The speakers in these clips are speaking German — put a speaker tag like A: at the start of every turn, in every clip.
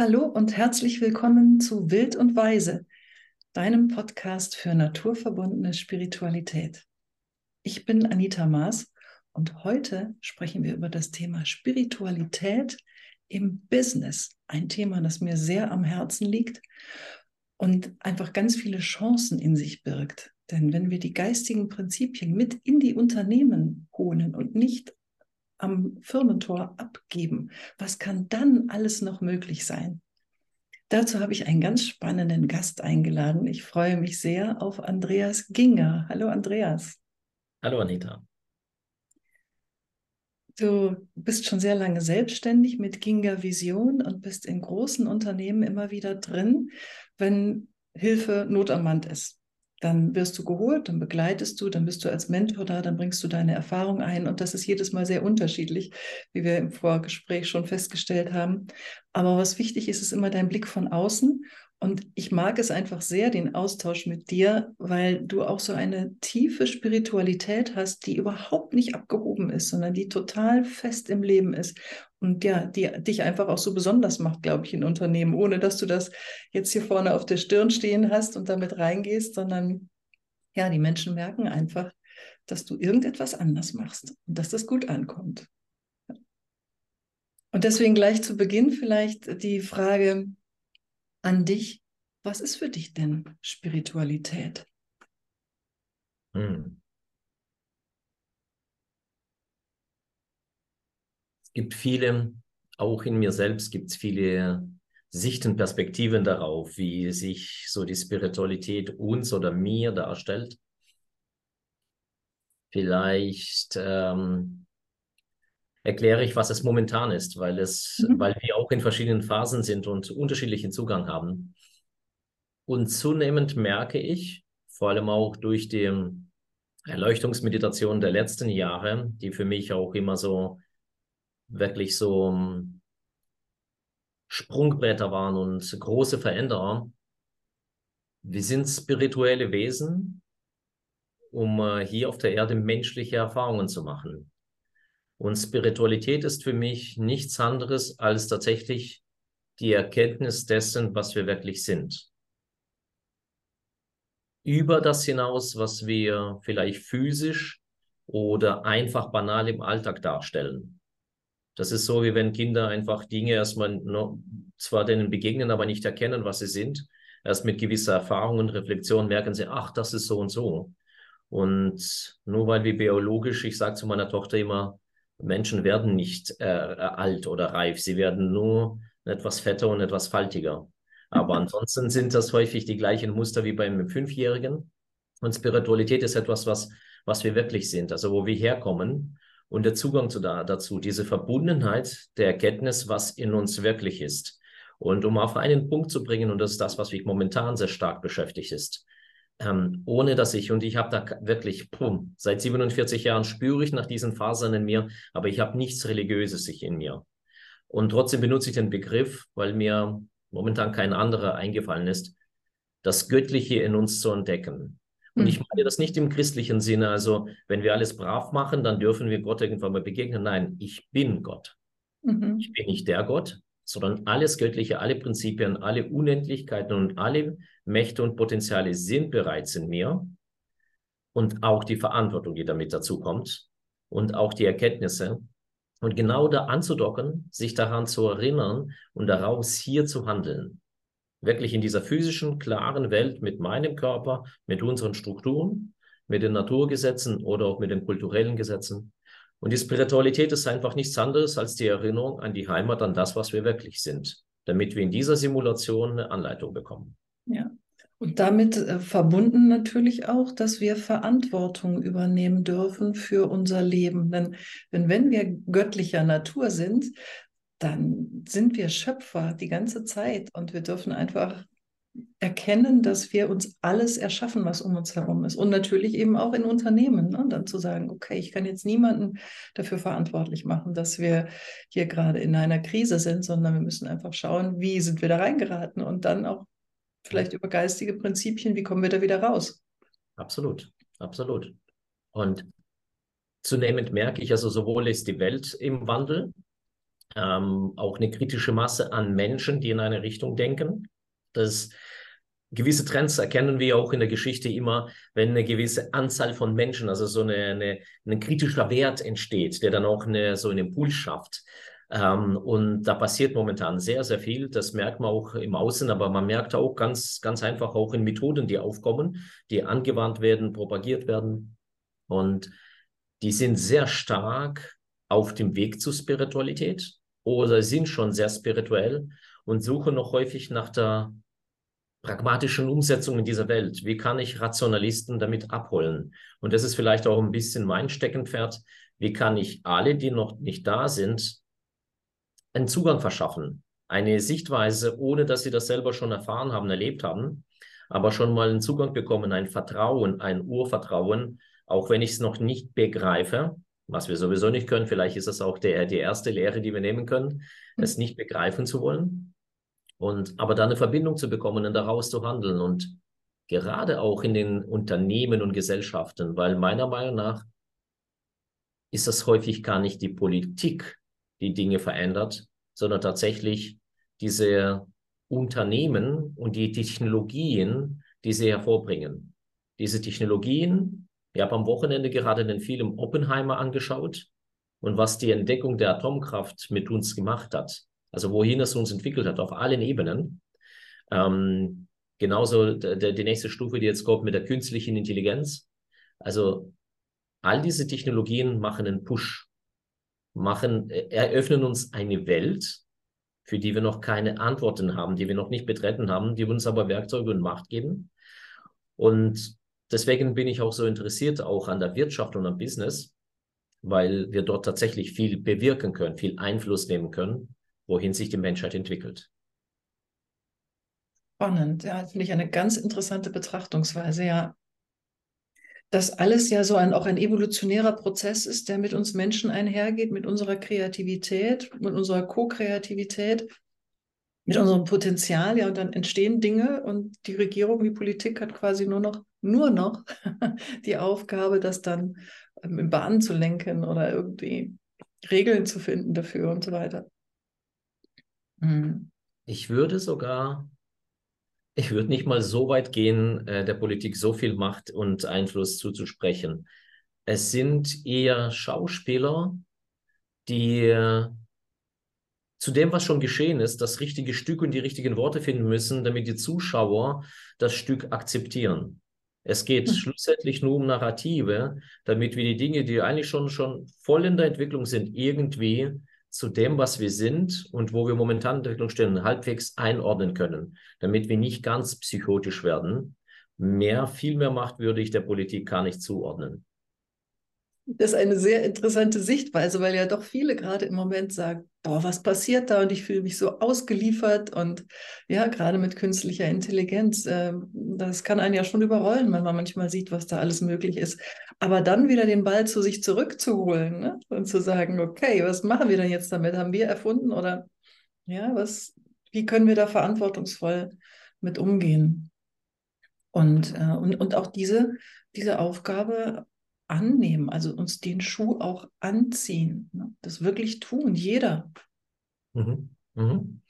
A: Hallo und herzlich willkommen zu Wild und Weise, deinem Podcast für naturverbundene Spiritualität. Ich bin Anita Maas und heute sprechen wir über das Thema Spiritualität im Business. Ein Thema, das mir sehr am Herzen liegt und einfach ganz viele Chancen in sich birgt. Denn wenn wir die geistigen Prinzipien mit in die Unternehmen holen und nicht am Firmentor abgeben, was kann dann alles noch möglich sein? Dazu habe ich einen ganz spannenden Gast eingeladen. Ich freue mich sehr auf Andreas Ginger. Hallo Andreas.
B: Hallo Anita.
A: Du bist schon sehr lange selbstständig mit Ginger Vision und bist in großen Unternehmen immer wieder drin, wenn Hilfe Not am Mann ist dann wirst du geholt, dann begleitest du, dann bist du als Mentor da, dann bringst du deine Erfahrung ein und das ist jedes Mal sehr unterschiedlich, wie wir im Vorgespräch schon festgestellt haben. Aber was wichtig ist, ist immer dein Blick von außen und ich mag es einfach sehr, den Austausch mit dir, weil du auch so eine tiefe Spiritualität hast, die überhaupt nicht abgehoben ist, sondern die total fest im Leben ist. Und ja, die dich einfach auch so besonders macht, glaube ich, in Unternehmen, ohne dass du das jetzt hier vorne auf der Stirn stehen hast und damit reingehst, sondern ja, die Menschen merken einfach, dass du irgendetwas anders machst und dass das gut ankommt. Und deswegen gleich zu Beginn vielleicht die Frage, an dich, was ist für dich denn Spiritualität? Hm.
B: Es gibt viele, auch in mir selbst gibt es viele Sichten, Perspektiven darauf, wie sich so die Spiritualität uns oder mir darstellt. Vielleicht ähm, erkläre ich, was es momentan ist, weil es, mhm. weil wir auch in verschiedenen Phasen sind und unterschiedlichen Zugang haben. Und zunehmend merke ich, vor allem auch durch die Erleuchtungsmeditation der letzten Jahre, die für mich auch immer so wirklich so ähm, Sprungbretter waren und große Veränderer. Wir sind spirituelle Wesen, um äh, hier auf der Erde menschliche Erfahrungen zu machen. Und Spiritualität ist für mich nichts anderes als tatsächlich die Erkenntnis dessen, was wir wirklich sind. Über das hinaus, was wir vielleicht physisch oder einfach banal im Alltag darstellen. Das ist so, wie wenn Kinder einfach Dinge erstmal noch, zwar denen begegnen, aber nicht erkennen, was sie sind. Erst mit gewisser Erfahrung und Reflexion merken sie, ach, das ist so und so. Und nur weil wir biologisch, ich sage zu meiner Tochter immer, Menschen werden nicht äh, alt oder reif, sie werden nur etwas fetter und etwas faltiger. Aber ansonsten sind das häufig die gleichen Muster wie beim Fünfjährigen. Und Spiritualität ist etwas, was, was wir wirklich sind, also wo wir herkommen und der Zugang zu da, dazu, diese Verbundenheit der Erkenntnis, was in uns wirklich ist. Und um auf einen Punkt zu bringen, und das ist das, was mich momentan sehr stark beschäftigt ist, ähm, ohne dass ich, und ich habe da wirklich, pum, seit 47 Jahren spüre ich nach diesen Fasern in mir, aber ich habe nichts Religiöses in mir. Und trotzdem benutze ich den Begriff, weil mir momentan kein anderer eingefallen ist, das Göttliche in uns zu entdecken. Und ich mhm. meine das nicht im christlichen Sinne, also wenn wir alles brav machen, dann dürfen wir Gott irgendwann mal begegnen. Nein, ich bin Gott. Mhm. Ich bin nicht der Gott, sondern alles Göttliche, alle Prinzipien, alle Unendlichkeiten und alle Mächte und Potenziale sind bereits in mir und auch die Verantwortung, die damit dazu kommt und auch die Erkenntnisse. Und genau da anzudocken, sich daran zu erinnern und daraus hier zu handeln. Wirklich in dieser physischen, klaren Welt mit meinem Körper, mit unseren Strukturen, mit den Naturgesetzen oder auch mit den kulturellen Gesetzen und die Spiritualität ist einfach nichts anderes als die Erinnerung an die Heimat, an das, was wir wirklich sind, damit wir in dieser Simulation eine Anleitung bekommen.
A: Ja. Und damit äh, verbunden natürlich auch, dass wir Verantwortung übernehmen dürfen für unser Leben. Denn wenn, wenn wir göttlicher Natur sind, dann sind wir Schöpfer die ganze Zeit und wir dürfen einfach erkennen, dass wir uns alles erschaffen, was um uns herum ist. Und natürlich eben auch in Unternehmen. Ne? Dann zu sagen, okay, ich kann jetzt niemanden dafür verantwortlich machen, dass wir hier gerade in einer Krise sind, sondern wir müssen einfach schauen, wie sind wir da reingeraten und dann auch vielleicht über geistige Prinzipien, wie kommen wir da wieder raus.
B: Absolut, absolut. Und zunehmend merke ich also, sowohl ist die Welt im Wandel, ähm, auch eine kritische Masse an Menschen, die in eine Richtung denken. Das gewisse Trends erkennen wir auch in der Geschichte immer, wenn eine gewisse Anzahl von Menschen, also so eine, eine, ein kritischer Wert entsteht, der dann auch eine, so einen Impuls schafft. Ähm, und da passiert momentan sehr, sehr viel. Das merkt man auch im Außen, aber man merkt auch ganz, ganz einfach auch in Methoden, die aufkommen, die angewandt werden, propagiert werden. Und die sind sehr stark auf dem Weg zur Spiritualität oder sind schon sehr spirituell und suchen noch häufig nach der pragmatischen Umsetzung in dieser Welt. Wie kann ich Rationalisten damit abholen? Und das ist vielleicht auch ein bisschen mein Steckenpferd. Wie kann ich alle, die noch nicht da sind, einen Zugang verschaffen? Eine Sichtweise, ohne dass sie das selber schon erfahren haben, erlebt haben, aber schon mal einen Zugang bekommen, ein Vertrauen, ein Urvertrauen, auch wenn ich es noch nicht begreife, was wir sowieso nicht können. Vielleicht ist das auch der, die erste Lehre, die wir nehmen können, hm. es nicht begreifen zu wollen. Und aber da eine Verbindung zu bekommen und daraus zu handeln und gerade auch in den Unternehmen und Gesellschaften, weil meiner Meinung nach ist das häufig gar nicht die Politik, die Dinge verändert, sondern tatsächlich diese Unternehmen und die Technologien, die sie hervorbringen. Diese Technologien ich habe am Wochenende gerade den Film Oppenheimer angeschaut und was die Entdeckung der Atomkraft mit uns gemacht hat. Also wohin es uns entwickelt hat, auf allen Ebenen. Ähm, genauso die nächste Stufe, die jetzt kommt mit der künstlichen Intelligenz. Also all diese Technologien machen einen Push, machen, eröffnen uns eine Welt, für die wir noch keine Antworten haben, die wir noch nicht betreten haben, die uns aber Werkzeuge und Macht geben. Und deswegen bin ich auch so interessiert auch an der Wirtschaft und am Business, weil wir dort tatsächlich viel bewirken können, viel Einfluss nehmen können, wohin sich die Menschheit entwickelt.
A: Spannend, ja, finde ich eine ganz interessante Betrachtungsweise, ja. Dass alles ja so ein, auch ein evolutionärer Prozess ist, der mit uns Menschen einhergeht, mit unserer Kreativität, mit unserer Co-Kreativität mit unserem Potenzial, ja, und dann entstehen Dinge und die Regierung, die Politik hat quasi nur noch, nur noch die Aufgabe, das dann ähm, in Bahnen zu lenken oder irgendwie Regeln zu finden dafür und so weiter.
B: Mhm. Ich würde sogar, ich würde nicht mal so weit gehen, äh, der Politik so viel Macht und Einfluss zuzusprechen. Es sind eher Schauspieler, die äh, zu dem, was schon geschehen ist, das richtige Stück und die richtigen Worte finden müssen, damit die Zuschauer das Stück akzeptieren. Es geht mhm. schlussendlich nur um Narrative, damit wir die Dinge, die eigentlich schon, schon voll in der Entwicklung sind, irgendwie zu dem, was wir sind und wo wir momentan in der Entwicklung stehen, halbwegs einordnen können, damit wir nicht ganz psychotisch werden. Mehr, viel mehr Macht würde ich der Politik gar nicht zuordnen.
A: Das ist eine sehr interessante Sichtweise, weil ja doch viele gerade im Moment sagen, boah, was passiert da? Und ich fühle mich so ausgeliefert und ja, gerade mit künstlicher Intelligenz, äh, das kann einen ja schon überrollen, wenn man manchmal sieht, was da alles möglich ist. Aber dann wieder den Ball zu sich zurückzuholen ne? und zu sagen, okay, was machen wir denn jetzt damit? Haben wir erfunden oder ja, was, wie können wir da verantwortungsvoll mit umgehen? Und, äh, und, und auch diese, diese Aufgabe annehmen, also uns den Schuh auch anziehen, ne? das wirklich tun, jeder. Mhm. Mhm.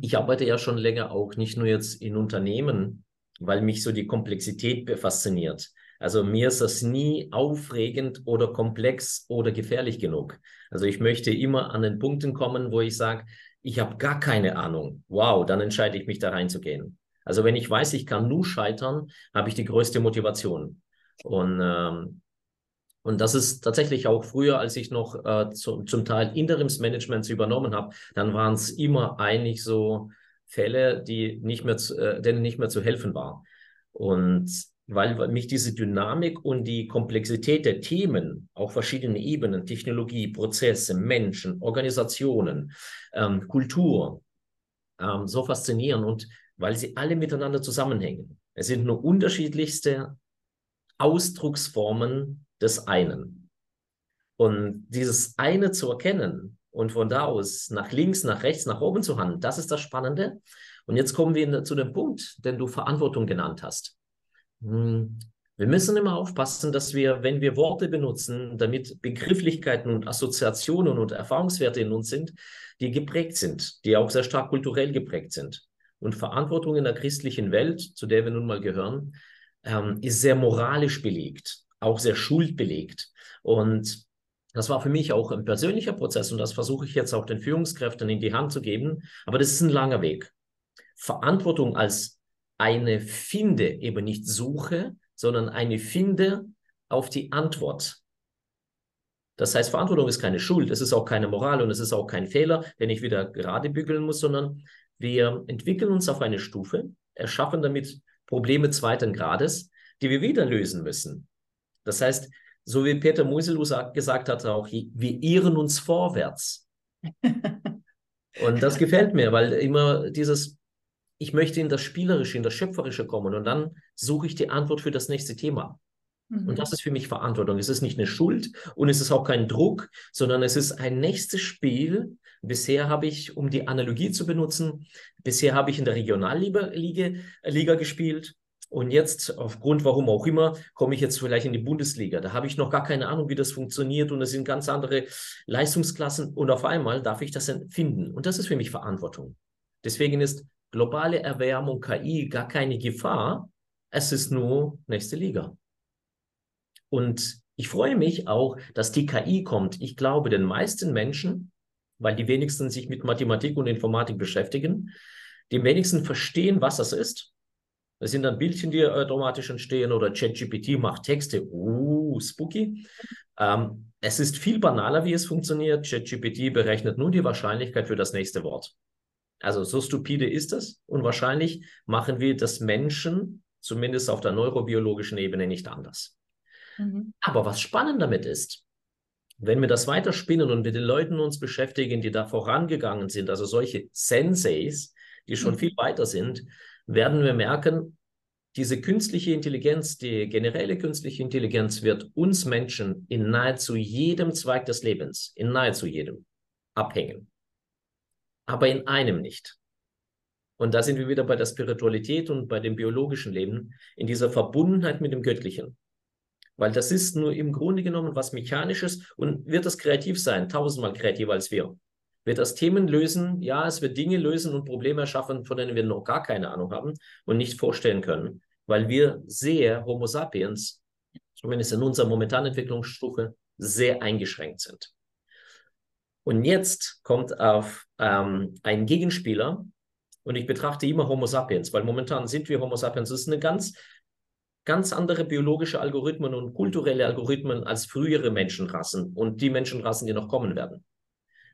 B: Ich arbeite ja schon länger auch nicht nur jetzt in Unternehmen, weil mich so die Komplexität fasziniert. Also mir ist das nie aufregend oder komplex oder gefährlich genug. Also ich möchte immer an den Punkten kommen, wo ich sage, ich habe gar keine Ahnung. Wow, dann entscheide ich mich da reinzugehen. Also wenn ich weiß, ich kann nur scheitern, habe ich die größte Motivation. Und, ähm, und das ist tatsächlich auch früher, als ich noch äh, zu, zum Teil Interimsmanagements übernommen habe, dann waren es immer eigentlich so Fälle, die nicht mehr zu, äh, denen nicht mehr zu helfen war. Und weil, mich diese Dynamik und die Komplexität der Themen auf verschiedenen Ebenen, Technologie, Prozesse, Menschen, Organisationen, ähm, Kultur, ähm, so faszinieren und weil sie alle miteinander zusammenhängen. Es sind nur unterschiedlichste Ausdrucksformen des einen. Und dieses eine zu erkennen und von da aus nach links, nach rechts, nach oben zu handeln, das ist das Spannende. Und jetzt kommen wir zu dem Punkt, den du Verantwortung genannt hast. Hm, Wir müssen immer aufpassen, dass wir, wenn wir Worte benutzen, damit Begrifflichkeiten und Assoziationen und Erfahrungswerte in uns sind, die geprägt sind, die auch sehr stark kulturell geprägt sind. Und Verantwortung in der christlichen Welt, zu der wir nun mal gehören, ähm, ist sehr moralisch belegt, auch sehr schuldbelegt. Und das war für mich auch ein persönlicher Prozess und das versuche ich jetzt auch den Führungskräften in die Hand zu geben. Aber das ist ein langer Weg. Verantwortung als eine Finde, eben nicht Suche, sondern eine Finde auf die Antwort. Das heißt, Verantwortung ist keine Schuld, es ist auch keine Moral und es ist auch kein Fehler, den ich wieder gerade bügeln muss, sondern wir entwickeln uns auf eine Stufe, erschaffen damit Probleme zweiten Grades, die wir wieder lösen müssen. Das heißt, so wie Peter Musilou gesagt hat, auch wir irren uns vorwärts. und das gefällt mir, weil immer dieses ich möchte in das Spielerische, in das Schöpferische kommen und dann suche ich die Antwort für das nächste Thema. Mhm. Und das ist für mich Verantwortung. Es ist nicht eine Schuld und es ist auch kein Druck, sondern es ist ein nächstes Spiel. Bisher habe ich, um die Analogie zu benutzen, bisher habe ich in der Regionalliga Liga, Liga gespielt. Und jetzt, aufgrund warum auch immer, komme ich jetzt vielleicht in die Bundesliga. Da habe ich noch gar keine Ahnung, wie das funktioniert. Und es sind ganz andere Leistungsklassen. Und auf einmal darf ich das finden. Und das ist für mich Verantwortung. Deswegen ist globale Erwärmung, KI gar keine Gefahr. Es ist nur nächste Liga. Und ich freue mich auch, dass die KI kommt. Ich glaube, den meisten Menschen, weil die wenigsten sich mit Mathematik und Informatik beschäftigen, die wenigsten verstehen, was das ist. Das sind dann Bildchen, die automatisch entstehen oder ChatGPT macht Texte. Uh, spooky. Ähm, es ist viel banaler, wie es funktioniert. ChatGPT berechnet nur die Wahrscheinlichkeit für das nächste Wort. Also so stupide ist es und wahrscheinlich machen wir das Menschen, zumindest auf der neurobiologischen Ebene, nicht anders. Mhm. Aber was spannend damit ist, wenn wir das weiterspinnen und mit den Leuten uns beschäftigen, die da vorangegangen sind, also solche Senseis, die schon mhm. viel weiter sind, werden wir merken, diese künstliche Intelligenz, die generelle künstliche Intelligenz wird uns Menschen in nahezu jedem Zweig des Lebens, in nahezu jedem, abhängen aber in einem nicht. Und da sind wir wieder bei der Spiritualität und bei dem biologischen Leben, in dieser Verbundenheit mit dem Göttlichen. Weil das ist nur im Grunde genommen was Mechanisches und wird das kreativ sein, tausendmal kreativer als wir. Wird das Themen lösen? Ja, es wird Dinge lösen und Probleme erschaffen, von denen wir noch gar keine Ahnung haben und nicht vorstellen können, weil wir sehr Homo sapiens, zumindest in unserer momentanen Entwicklungsstufe, sehr eingeschränkt sind. Und jetzt kommt auf ähm, ein Gegenspieler und ich betrachte immer Homo sapiens, weil momentan sind wir Homo sapiens. Das ist eine ganz, ganz andere biologische Algorithmen und kulturelle Algorithmen als frühere Menschenrassen und die Menschenrassen, die noch kommen werden.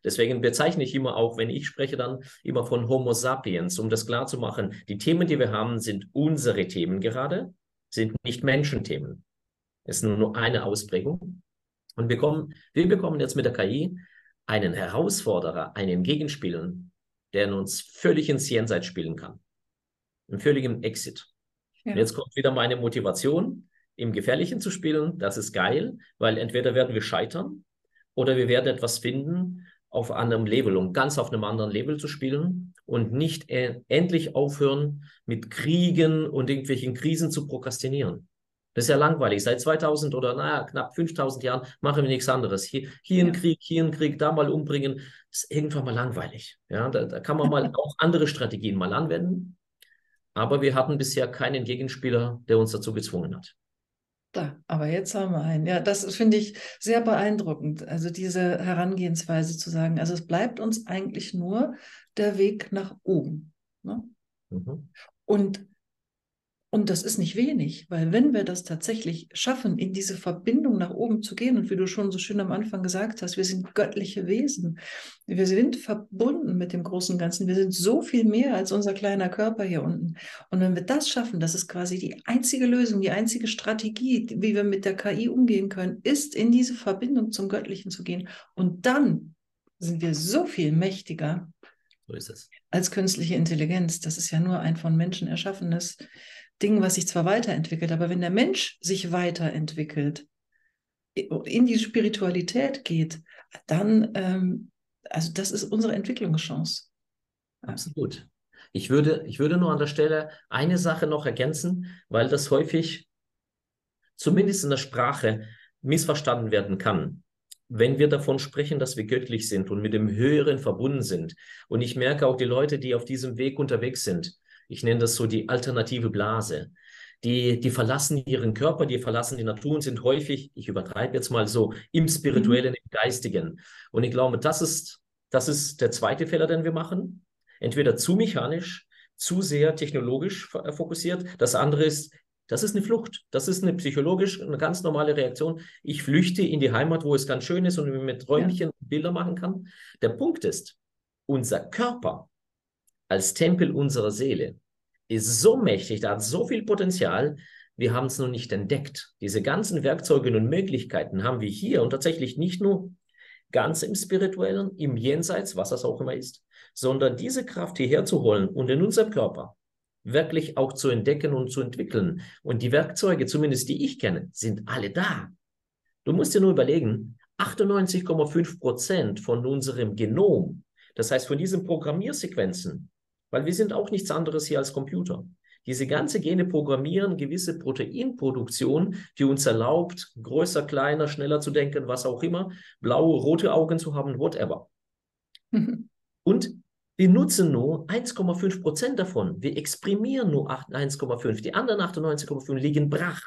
B: Deswegen bezeichne ich immer auch, wenn ich spreche, dann immer von Homo sapiens, um das klarzumachen. Die Themen, die wir haben, sind unsere Themen gerade, sind nicht Menschenthemen. Es ist nur eine Ausprägung. Und wir, kommen, wir bekommen jetzt mit der KI einen Herausforderer, einen Gegenspieler, der uns völlig ins Jenseits spielen kann. Einen völligen Exit. Ja. Und jetzt kommt wieder meine Motivation, im Gefährlichen zu spielen. Das ist geil, weil entweder werden wir scheitern oder wir werden etwas finden auf einem Level, um ganz auf einem anderen Level zu spielen und nicht endlich aufhören mit Kriegen und irgendwelchen Krisen zu prokrastinieren. Das ist ja langweilig. Seit 2000 oder naja, knapp 5000 Jahren machen wir nichts anderes. Hier, hier ein Krieg, hier ein Krieg, da mal umbringen. Das ist irgendwann mal langweilig. Ja, da, da kann man mal auch andere Strategien mal anwenden. Aber wir hatten bisher keinen Gegenspieler, der uns dazu gezwungen hat.
A: Da, aber jetzt haben wir einen. Ja, das finde ich sehr beeindruckend. Also diese Herangehensweise zu sagen, also es bleibt uns eigentlich nur der Weg nach oben. Ne? Mhm. Und und das ist nicht wenig, weil wenn wir das tatsächlich schaffen, in diese Verbindung nach oben zu gehen, und wie du schon so schön am Anfang gesagt hast, wir sind göttliche Wesen. Wir sind verbunden mit dem großen Ganzen. Wir sind so viel mehr als unser kleiner Körper hier unten. Und wenn wir das schaffen, das ist quasi die einzige Lösung, die einzige Strategie, wie wir mit der KI umgehen können, ist in diese Verbindung zum Göttlichen zu gehen. Und dann sind wir so viel mächtiger so als künstliche Intelligenz. Das ist ja nur ein von Menschen erschaffenes Ding, was sich zwar weiterentwickelt, aber wenn der Mensch sich weiterentwickelt, in die Spiritualität geht, dann, ähm, also das ist unsere Entwicklungschance.
B: Absolut. Ich würde, ich würde nur an der Stelle eine Sache noch ergänzen, weil das häufig zumindest in der Sprache, missverstanden werden kann. Wenn wir davon sprechen, dass wir göttlich sind und mit dem Höheren verbunden sind. Und ich merke auch die Leute, die auf diesem Weg unterwegs sind. Ich nenne das so die alternative Blase. Die, die verlassen ihren Körper, die verlassen die Natur und sind häufig, ich übertreibe jetzt mal so, im Spirituellen, im Geistigen. Und ich glaube, das ist, das ist der zweite Fehler, den wir machen. Entweder zu mechanisch, zu sehr technologisch fokussiert. Das andere ist, das ist eine Flucht. Das ist eine psychologisch, eine ganz normale Reaktion. Ich flüchte in die Heimat, wo es ganz schön ist und mit Räumchen ja. Bilder machen kann. Der Punkt ist, unser Körper als Tempel unserer Seele ist so mächtig, da hat so viel Potenzial. Wir haben es noch nicht entdeckt. Diese ganzen Werkzeuge und Möglichkeiten haben wir hier und tatsächlich nicht nur ganz im Spirituellen, im Jenseits, was das auch immer ist, sondern diese Kraft hierher zu holen und in unserem Körper wirklich auch zu entdecken und zu entwickeln. Und die Werkzeuge, zumindest die ich kenne, sind alle da. Du musst dir nur überlegen, 98,5 Prozent von unserem Genom, das heißt von diesen Programmiersequenzen, weil wir sind auch nichts anderes hier als Computer. Diese ganze Gene programmieren gewisse Proteinproduktion, die uns erlaubt, größer, kleiner, schneller zu denken, was auch immer, blaue, rote Augen zu haben, whatever. Und wir nutzen nur 1,5 Prozent davon. Wir exprimieren nur 1,5. Die anderen 98,5 liegen brach.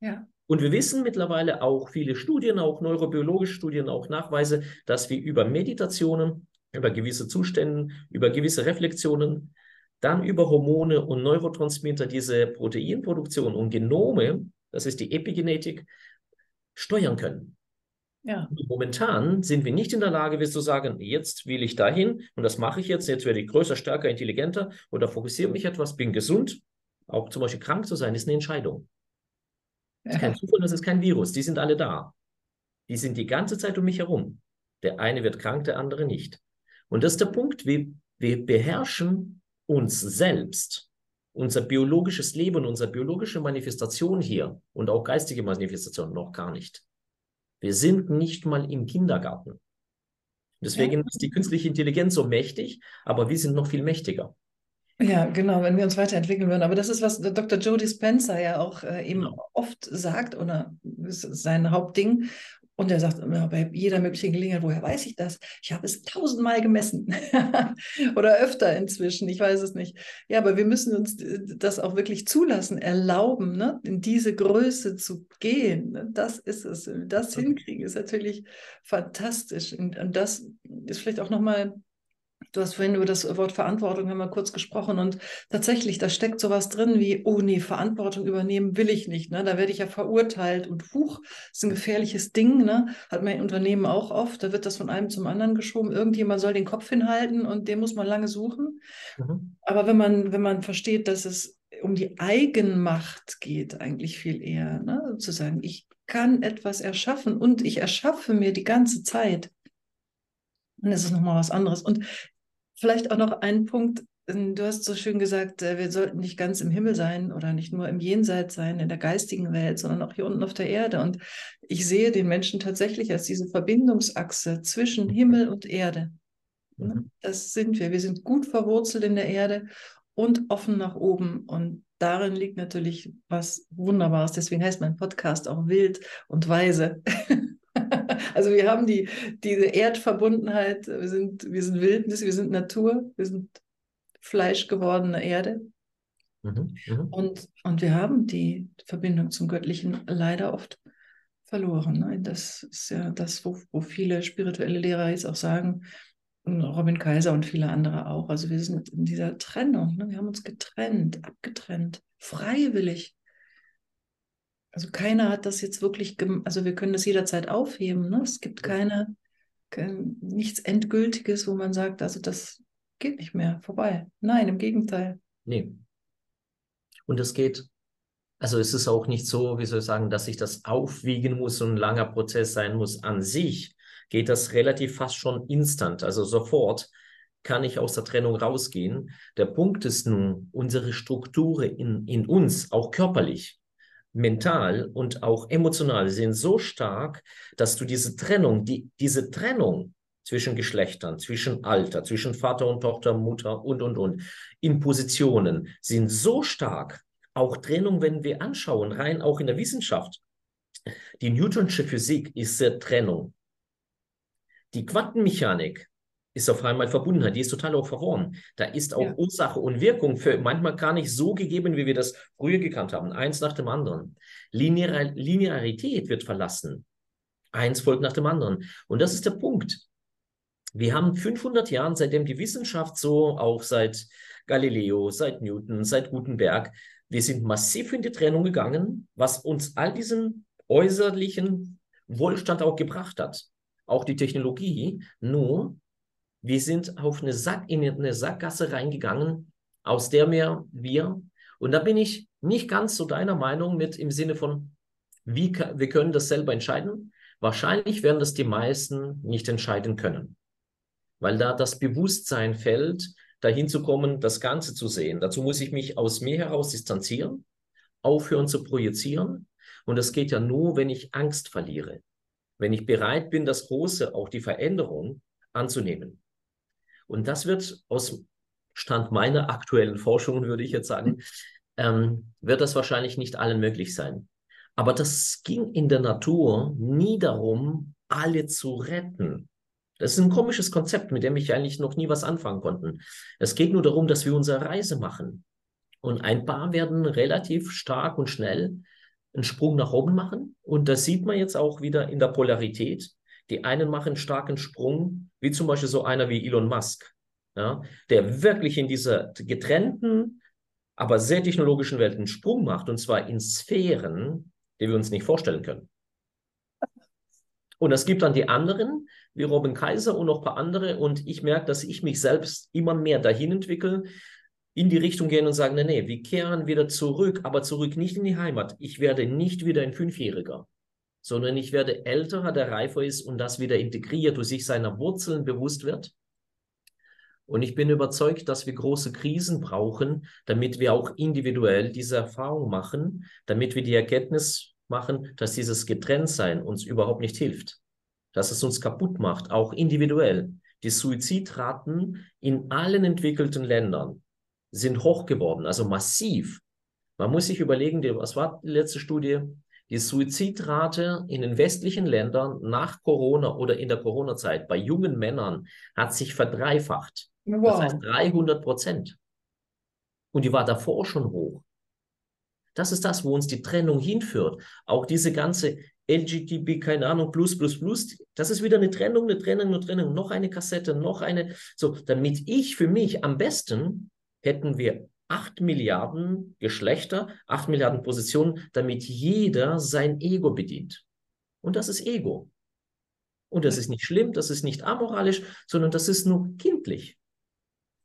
B: Ja. Und wir wissen mittlerweile auch viele Studien, auch neurobiologische Studien, auch Nachweise, dass wir über Meditationen, über gewisse Zustände, über gewisse Reflexionen, dann über Hormone und Neurotransmitter diese Proteinproduktion und Genome, das ist die Epigenetik, steuern können. Ja. Momentan sind wir nicht in der Lage, wie zu sagen, jetzt will ich dahin und das mache ich jetzt, jetzt werde ich größer, stärker, intelligenter oder fokussiere mich etwas, bin gesund. Auch zum Beispiel krank zu sein, ist eine Entscheidung. Das ist kein Zufall, das ist kein Virus, die sind alle da. Die sind die ganze Zeit um mich herum. Der eine wird krank, der andere nicht. Und das ist der Punkt, wir, wir beherrschen uns selbst, unser biologisches Leben, unsere biologische Manifestation hier und auch geistige Manifestation noch gar nicht. Wir sind nicht mal im Kindergarten. Deswegen ist die künstliche Intelligenz so mächtig, aber wir sind noch viel mächtiger.
A: Ja, genau, wenn wir uns weiterentwickeln würden. Aber das ist, was Dr. Jody Spencer ja auch äh, eben genau. oft sagt, oder sein Hauptding. Und er sagt immer bei jeder möglichen Gelegenheit, woher weiß ich das? Ich habe es tausendmal gemessen oder öfter inzwischen, ich weiß es nicht. Ja, aber wir müssen uns das auch wirklich zulassen, erlauben, ne? in diese Größe zu gehen. Ne? Das ist es. Das hinkriegen ist natürlich fantastisch. Und, und das ist vielleicht auch nochmal Du hast vorhin über das Wort Verantwortung haben wir kurz gesprochen und tatsächlich, da steckt sowas drin wie, oh nee, Verantwortung übernehmen will ich nicht. Ne? Da werde ich ja verurteilt und huch, ist ein gefährliches Ding. Ne? Hat mein Unternehmen auch oft, da wird das von einem zum anderen geschoben. Irgendjemand soll den Kopf hinhalten und den muss man lange suchen. Mhm. Aber wenn man, wenn man versteht, dass es um die Eigenmacht geht, eigentlich viel eher, ne? zu sagen, ich kann etwas erschaffen und ich erschaffe mir die ganze Zeit. Und das ist nochmal was anderes. Und Vielleicht auch noch ein Punkt. Ähm, du hast so schön gesagt, äh, wir sollten nicht ganz im Himmel sein oder nicht nur im Jenseits sein, in der geistigen Welt, sondern auch hier unten auf der Erde. Und ich sehe den Menschen tatsächlich als diese Verbindungsachse zwischen Himmel und Erde. Mhm. Das sind wir. Wir sind gut verwurzelt in der Erde und offen nach oben. Und darin liegt natürlich was Wunderbares. Deswegen heißt mein Podcast auch wild und weise. Also wir haben die, diese Erdverbundenheit, wir sind, wir sind Wildnis, wir sind Natur, wir sind fleischgewordene Erde. Mhm, mh. und, und wir haben die Verbindung zum Göttlichen leider oft verloren. Ne? Das ist ja das, wo, wo viele spirituelle Lehrer jetzt auch sagen, Robin Kaiser und viele andere auch. Also wir sind in dieser Trennung, ne? wir haben uns getrennt, abgetrennt, freiwillig. Also keiner hat das jetzt wirklich, also wir können das jederzeit aufheben. Ne? Es gibt keine, kein, nichts Endgültiges, wo man sagt, also das geht nicht mehr, vorbei. Nein, im Gegenteil.
B: Nee. Und es geht, also es ist auch nicht so, wie soll ich sagen, dass ich das aufwiegen muss und ein langer Prozess sein muss. An sich geht das relativ fast schon instant, also sofort kann ich aus der Trennung rausgehen. Der Punkt ist nun, unsere Strukturen in, in uns, auch körperlich, mental und auch emotional sind so stark, dass du diese Trennung, die, diese Trennung zwischen Geschlechtern, zwischen Alter, zwischen Vater und Tochter, Mutter und, und, und, in Positionen sind so stark, auch Trennung, wenn wir anschauen, rein auch in der Wissenschaft. Die Newtonsche Physik ist Trennung. Die Quantenmechanik ist auf einmal Verbundenheit, die ist total auch verworren. Da ist auch ja. Ursache und Wirkung für manchmal gar nicht so gegeben, wie wir das früher gekannt haben. Eins nach dem anderen. Linear Linearität wird verlassen. Eins folgt nach dem anderen. Und das ist der Punkt. Wir haben 500 Jahren, seitdem die Wissenschaft so, auch seit Galileo, seit Newton, seit Gutenberg, wir sind massiv in die Trennung gegangen, was uns all diesen äußerlichen Wohlstand auch gebracht hat. Auch die Technologie. Nur, wir sind auf eine Sack, in eine Sackgasse reingegangen, aus der wir, wir, und da bin ich nicht ganz so deiner Meinung mit im Sinne von, wie, wir können das selber entscheiden. Wahrscheinlich werden das die meisten nicht entscheiden können, weil da das Bewusstsein fällt, dahin zu kommen, das Ganze zu sehen. Dazu muss ich mich aus mir heraus distanzieren, aufhören zu projizieren. Und das geht ja nur, wenn ich Angst verliere. Wenn ich bereit bin, das Große, auch die Veränderung anzunehmen. Und das wird aus Stand meiner aktuellen Forschung, würde ich jetzt sagen, ähm, wird das wahrscheinlich nicht allen möglich sein. Aber das ging in der Natur nie darum, alle zu retten. Das ist ein komisches Konzept, mit dem ich eigentlich noch nie was anfangen konnte. Es geht nur darum, dass wir unsere Reise machen. Und ein paar werden relativ stark und schnell einen Sprung nach oben machen. Und das sieht man jetzt auch wieder in der Polarität. Die einen machen einen starken Sprung, wie zum Beispiel so einer wie Elon Musk, ja, der wirklich in dieser getrennten, aber sehr technologischen Welt einen Sprung macht, und zwar in Sphären, die wir uns nicht vorstellen können. Und es gibt dann die anderen, wie Robin Kaiser und noch ein paar andere. Und ich merke, dass ich mich selbst immer mehr dahin entwickle, in die Richtung gehen und sagen, nee, nee, wir kehren wieder zurück, aber zurück nicht in die Heimat. Ich werde nicht wieder ein Fünfjähriger sondern ich werde älterer, der reifer ist und das wieder integriert, durch sich seiner Wurzeln bewusst wird. Und ich bin überzeugt, dass wir große Krisen brauchen, damit wir auch individuell diese Erfahrung machen, damit wir die Erkenntnis machen, dass dieses Getrenntsein uns überhaupt nicht hilft, dass es uns kaputt macht, auch individuell. Die Suizidraten in allen entwickelten Ländern sind hoch geworden, also massiv. Man muss sich überlegen, was war die letzte Studie? Die Suizidrate in den westlichen Ländern nach Corona oder in der Corona-Zeit bei jungen Männern hat sich verdreifacht. Wow. Das heißt 300 Prozent. Und die war davor schon hoch. Das ist das, wo uns die Trennung hinführt. Auch diese ganze LGTB, keine Ahnung, plus, plus, plus, das ist wieder eine Trennung, eine Trennung, eine Trennung, noch eine Kassette, noch eine. So, damit ich für mich am besten hätten wir 8 Milliarden Geschlechter, 8 Milliarden Positionen, damit jeder sein Ego bedient. Und das ist Ego. Und das ist nicht schlimm, das ist nicht amoralisch, sondern das ist nur kindlich.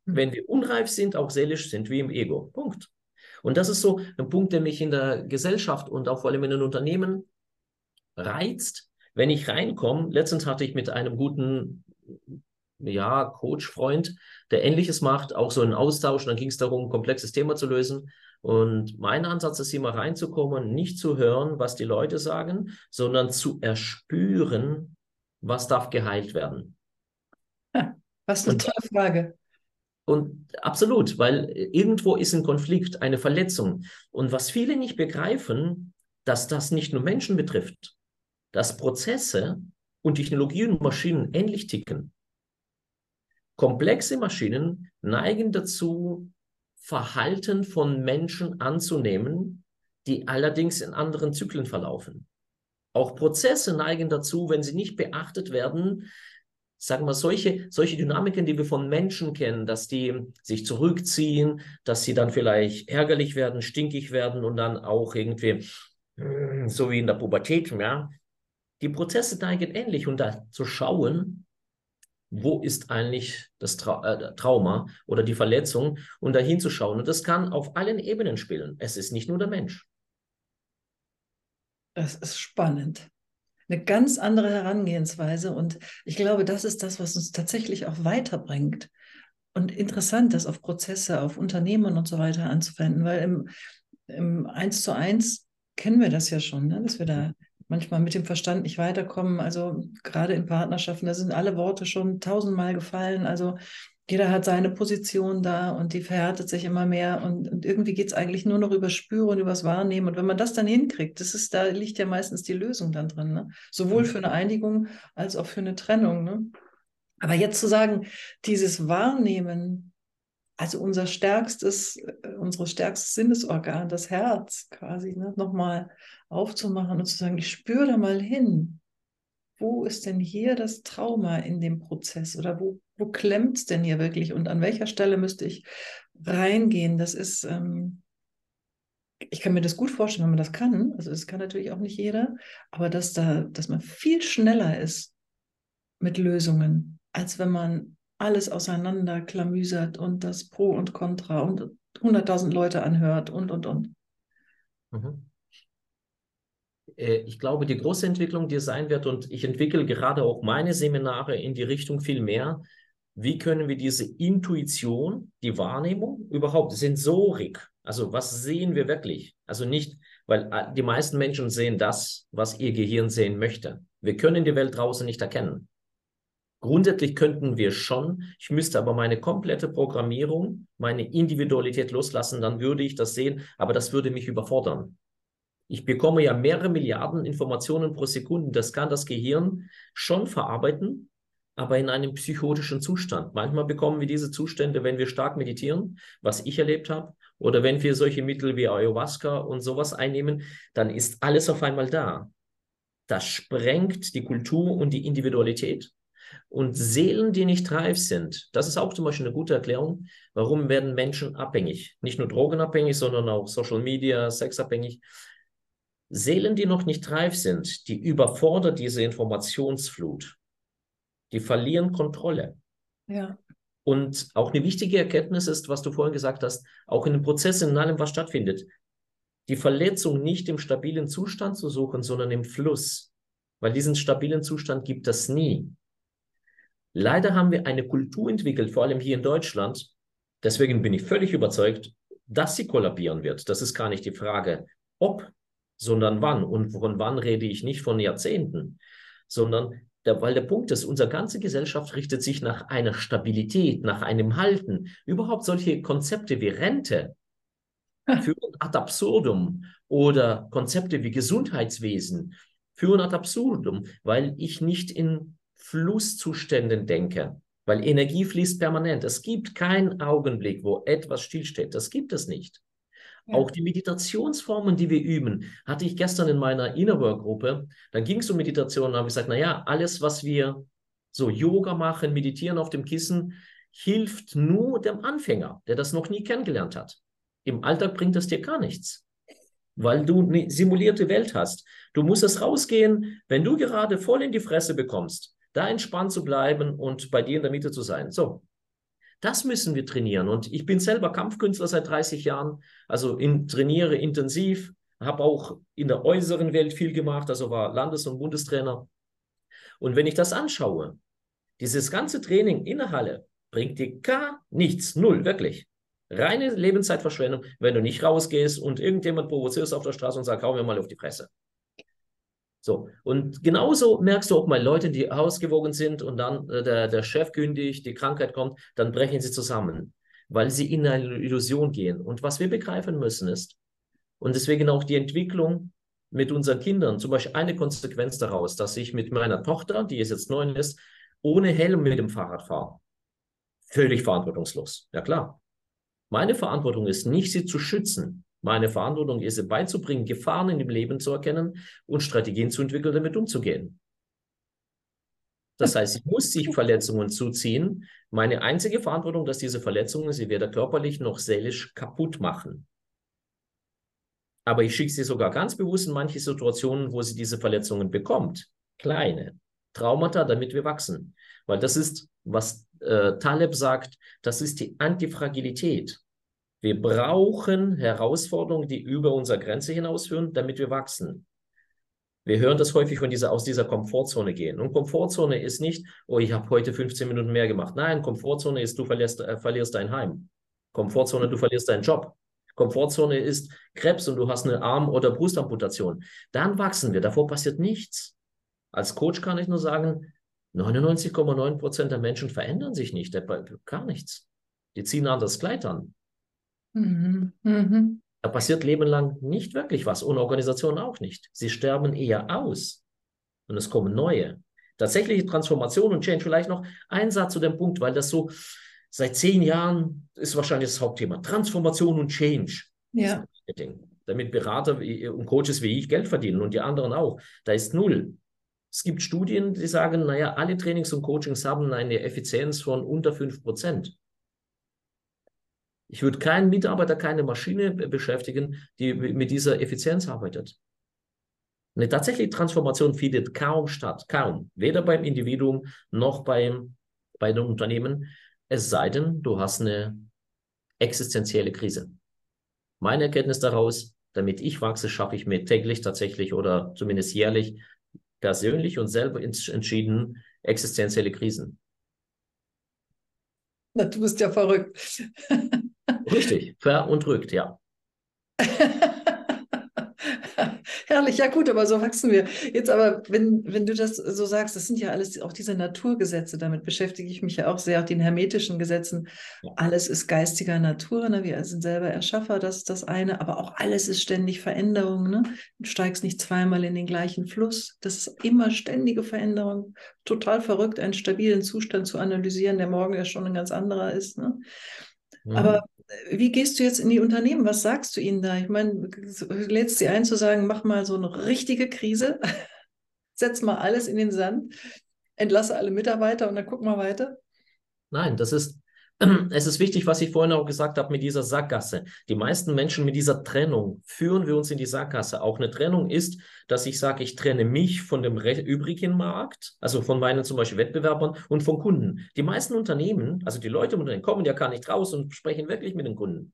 B: Hm. Wenn wir unreif sind, auch seelisch, sind wir im Ego. Punkt. Und das ist so ein Punkt, der mich in der Gesellschaft und auch vor allem in den Unternehmen reizt. Wenn ich reinkomme, letztens hatte ich mit einem guten ja, Coach-Freund, der Ähnliches macht, auch so einen Austausch. Und dann ging es darum, ein komplexes Thema zu lösen. Und mein Ansatz ist immer reinzukommen, nicht zu hören, was die Leute sagen, sondern zu erspüren, was darf geheilt werden.
A: Ja, was eine und, tolle Frage.
B: Und absolut, weil irgendwo ist ein Konflikt, eine Verletzung. Und was viele nicht begreifen, dass das nicht nur Menschen betrifft, dass Prozesse und Technologien und Maschinen ähnlich ticken. Komplexe Maschinen neigen dazu, Verhalten von Menschen anzunehmen, die allerdings in anderen Zyklen verlaufen. Auch Prozesse neigen dazu, wenn sie nicht beachtet werden, sagen wir, solche, solche Dynamiken, die wir von Menschen kennen, dass die sich zurückziehen, dass sie dann vielleicht ärgerlich werden, stinkig werden und dann auch irgendwie, hm, so wie in der Pubertät, ja. Die Prozesse neigen ähnlich und da zu schauen, wo ist eigentlich das Tra äh, Trauma oder die Verletzung und dahin zu schauen. Und das kann auf allen Ebenen spielen. Es ist nicht nur der Mensch.
A: Das ist spannend. Eine ganz andere Herangehensweise. Und ich glaube, das ist das, was uns tatsächlich auch weiterbringt. Und interessant, das auf Prozesse, auf Unternehmen und so weiter anzuwenden, weil im, im 1 zu 1 kennen wir das ja schon, ne? dass wir da manchmal mit dem Verstand nicht weiterkommen. Also gerade in Partnerschaften, da sind alle Worte schon tausendmal gefallen. Also jeder hat seine Position da und die verhärtet sich immer mehr und, und irgendwie geht es eigentlich nur noch über Spüren und übers Wahrnehmen. Und wenn man das dann hinkriegt, das ist, da liegt ja meistens die Lösung dann drin. Ne? Sowohl für eine Einigung als auch für eine Trennung. Ne? Aber jetzt zu sagen, dieses Wahrnehmen, also unser stärkstes, äh, unsere stärkstes Sinnesorgan, das Herz quasi, ne, nochmal aufzumachen und zu sagen, ich spüre da mal hin. Wo ist denn hier das Trauma in dem Prozess? Oder wo, wo klemmt es denn hier wirklich? Und an welcher Stelle müsste ich reingehen? Das ist, ähm, ich kann mir das gut vorstellen, wenn man das kann. Also das kann natürlich auch nicht jeder, aber dass da, dass man viel schneller ist mit Lösungen, als wenn man alles auseinander klamüsert und das Pro und Contra und 100.000 Leute anhört und, und, und. Mhm.
B: Äh, ich glaube, die große Entwicklung, die es sein wird, und ich entwickle gerade auch meine Seminare in die Richtung viel mehr, wie können wir diese Intuition, die Wahrnehmung, überhaupt Sensorik, also was sehen wir wirklich? Also nicht, weil äh, die meisten Menschen sehen das, was ihr Gehirn sehen möchte. Wir können die Welt draußen nicht erkennen. Grundsätzlich könnten wir schon, ich müsste aber meine komplette Programmierung, meine Individualität loslassen, dann würde ich das sehen, aber das würde mich überfordern. Ich bekomme ja mehrere Milliarden Informationen pro Sekunde, das kann das Gehirn schon verarbeiten, aber in einem psychotischen Zustand. Manchmal bekommen wir diese Zustände, wenn wir stark meditieren, was ich erlebt habe, oder wenn wir solche Mittel wie Ayahuasca und sowas einnehmen, dann ist alles auf einmal da. Das sprengt die Kultur und die Individualität. Und Seelen, die nicht reif sind, das ist auch zum Beispiel eine gute Erklärung, warum werden Menschen abhängig. Nicht nur drogenabhängig, sondern auch Social Media, sexabhängig. Seelen, die noch nicht reif sind, die überfordert diese Informationsflut. Die verlieren Kontrolle.
A: Ja.
B: Und auch eine wichtige Erkenntnis ist, was du vorhin gesagt hast, auch in den Prozessen, in allem, was stattfindet, die Verletzung nicht im stabilen Zustand zu suchen, sondern im Fluss. Weil diesen stabilen Zustand gibt es nie. Leider haben wir eine Kultur entwickelt, vor allem hier in Deutschland. Deswegen bin ich völlig überzeugt, dass sie kollabieren wird. Das ist gar nicht die Frage, ob, sondern wann. Und von wann rede ich nicht von Jahrzehnten, sondern der, weil der Punkt ist, unsere ganze Gesellschaft richtet sich nach einer Stabilität, nach einem Halten. Überhaupt solche Konzepte wie Rente führen ad absurdum oder Konzepte wie Gesundheitswesen führen ad absurdum, weil ich nicht in Flusszuständen denke, weil Energie fließt permanent. Es gibt keinen Augenblick, wo etwas stillsteht. Das gibt es nicht. Ja. Auch die Meditationsformen, die wir üben, hatte ich gestern in meiner Innerwork-Gruppe. Da ging es um Meditation. Da habe ich gesagt, naja, alles, was wir so Yoga machen, meditieren auf dem Kissen, hilft nur dem Anfänger, der das noch nie kennengelernt hat. Im Alltag bringt es dir gar nichts, weil du eine simulierte Welt hast. Du musst es rausgehen, wenn du gerade voll in die Fresse bekommst da entspannt zu bleiben und bei dir in der Mitte zu sein. So, das müssen wir trainieren. Und ich bin selber Kampfkünstler seit 30 Jahren, also in, trainiere intensiv, habe auch in der äußeren Welt viel gemacht, also war Landes- und Bundestrainer. Und wenn ich das anschaue, dieses ganze Training in der Halle bringt dir gar nichts, null, wirklich. Reine Lebenszeitverschwendung, wenn du nicht rausgehst und irgendjemand provozierst auf der Straße und sagt, hau mir mal auf die Fresse. So, und genauso merkst du auch mal Leute, die ausgewogen sind und dann äh, der, der Chef kündigt, die Krankheit kommt, dann brechen sie zusammen, weil sie in eine Illusion gehen. Und was wir begreifen müssen ist, und deswegen auch die Entwicklung mit unseren Kindern, zum Beispiel eine Konsequenz daraus, dass ich mit meiner Tochter, die jetzt neun ist, ohne Helm mit dem Fahrrad fahre. Völlig verantwortungslos. Ja klar. Meine Verantwortung ist nicht, sie zu schützen, meine Verantwortung ist, beizubringen, Gefahren in dem Leben zu erkennen und Strategien zu entwickeln, damit umzugehen. Das heißt, ich muss sich Verletzungen zuziehen. Meine einzige Verantwortung, dass diese Verletzungen sie weder körperlich noch seelisch kaputt machen. Aber ich schicke sie sogar ganz bewusst in manche Situationen, wo sie diese Verletzungen bekommt. Kleine Traumata, damit wir wachsen. Weil das ist, was äh, Taleb sagt, das ist die Antifragilität. Wir brauchen Herausforderungen, die über unsere Grenze hinausführen, damit wir wachsen. Wir hören das häufig von dieser, aus dieser Komfortzone gehen. Und Komfortzone ist nicht, oh, ich habe heute 15 Minuten mehr gemacht. Nein, Komfortzone ist, du verlierst, äh, verlierst dein Heim. Komfortzone, du verlierst deinen Job. Komfortzone ist Krebs und du hast eine Arm- oder Brustamputation. Dann wachsen wir. Davor passiert nichts. Als Coach kann ich nur sagen, 99,9 Prozent der Menschen verändern sich nicht, gar nichts. Die ziehen anders Kleid an. Mhm. Mhm. Da passiert lebenlang nicht wirklich was und Organisationen auch nicht. Sie sterben eher aus und es kommen neue. Tatsächliche Transformation und Change, vielleicht noch ein Satz zu dem Punkt, weil das so seit zehn Jahren ist wahrscheinlich das Hauptthema. Transformation und Change.
A: Ja.
B: Damit Berater und Coaches wie ich Geld verdienen und die anderen auch. Da ist null. Es gibt Studien, die sagen, naja, alle Trainings und Coachings haben eine Effizienz von unter 5%. Ich würde keinen Mitarbeiter, keine Maschine beschäftigen, die mit dieser Effizienz arbeitet. Eine tatsächliche Transformation findet kaum statt, kaum. Weder beim Individuum noch beim, bei den Unternehmen. Es sei denn, du hast eine existenzielle Krise. Meine Erkenntnis daraus, damit ich wachse, schaffe ich mir täglich tatsächlich oder zumindest jährlich persönlich und selber entschieden existenzielle Krisen.
A: Na, du bist ja verrückt.
B: Richtig, ver und rückt, ja.
A: Herrlich, ja gut, aber so wachsen wir. Jetzt aber, wenn, wenn du das so sagst, das sind ja alles auch diese Naturgesetze, damit beschäftige ich mich ja auch sehr, auch den hermetischen Gesetzen. Ja. Alles ist geistiger Natur, ne? wir sind selber Erschaffer, das ist das eine, aber auch alles ist ständig Veränderung. Ne? Du steigst nicht zweimal in den gleichen Fluss. Das ist immer ständige Veränderung. Total verrückt, einen stabilen Zustand zu analysieren, der morgen ja schon ein ganz anderer ist. Ne? Mhm. Aber wie gehst du jetzt in die Unternehmen? Was sagst du ihnen da? Ich meine, lädst sie ein zu sagen, mach mal so eine richtige Krise, setz mal alles in den Sand, entlasse alle Mitarbeiter und dann guck mal weiter.
B: Nein, das ist es ist wichtig, was ich vorhin auch gesagt habe mit dieser Sackgasse. Die meisten Menschen mit dieser Trennung führen wir uns in die Sackgasse. Auch eine Trennung ist, dass ich sage, ich trenne mich von dem übrigen Markt, also von meinen zum Beispiel Wettbewerbern und von Kunden. Die meisten Unternehmen, also die Leute im Unternehmen, kommen ja gar nicht raus und sprechen wirklich mit den Kunden.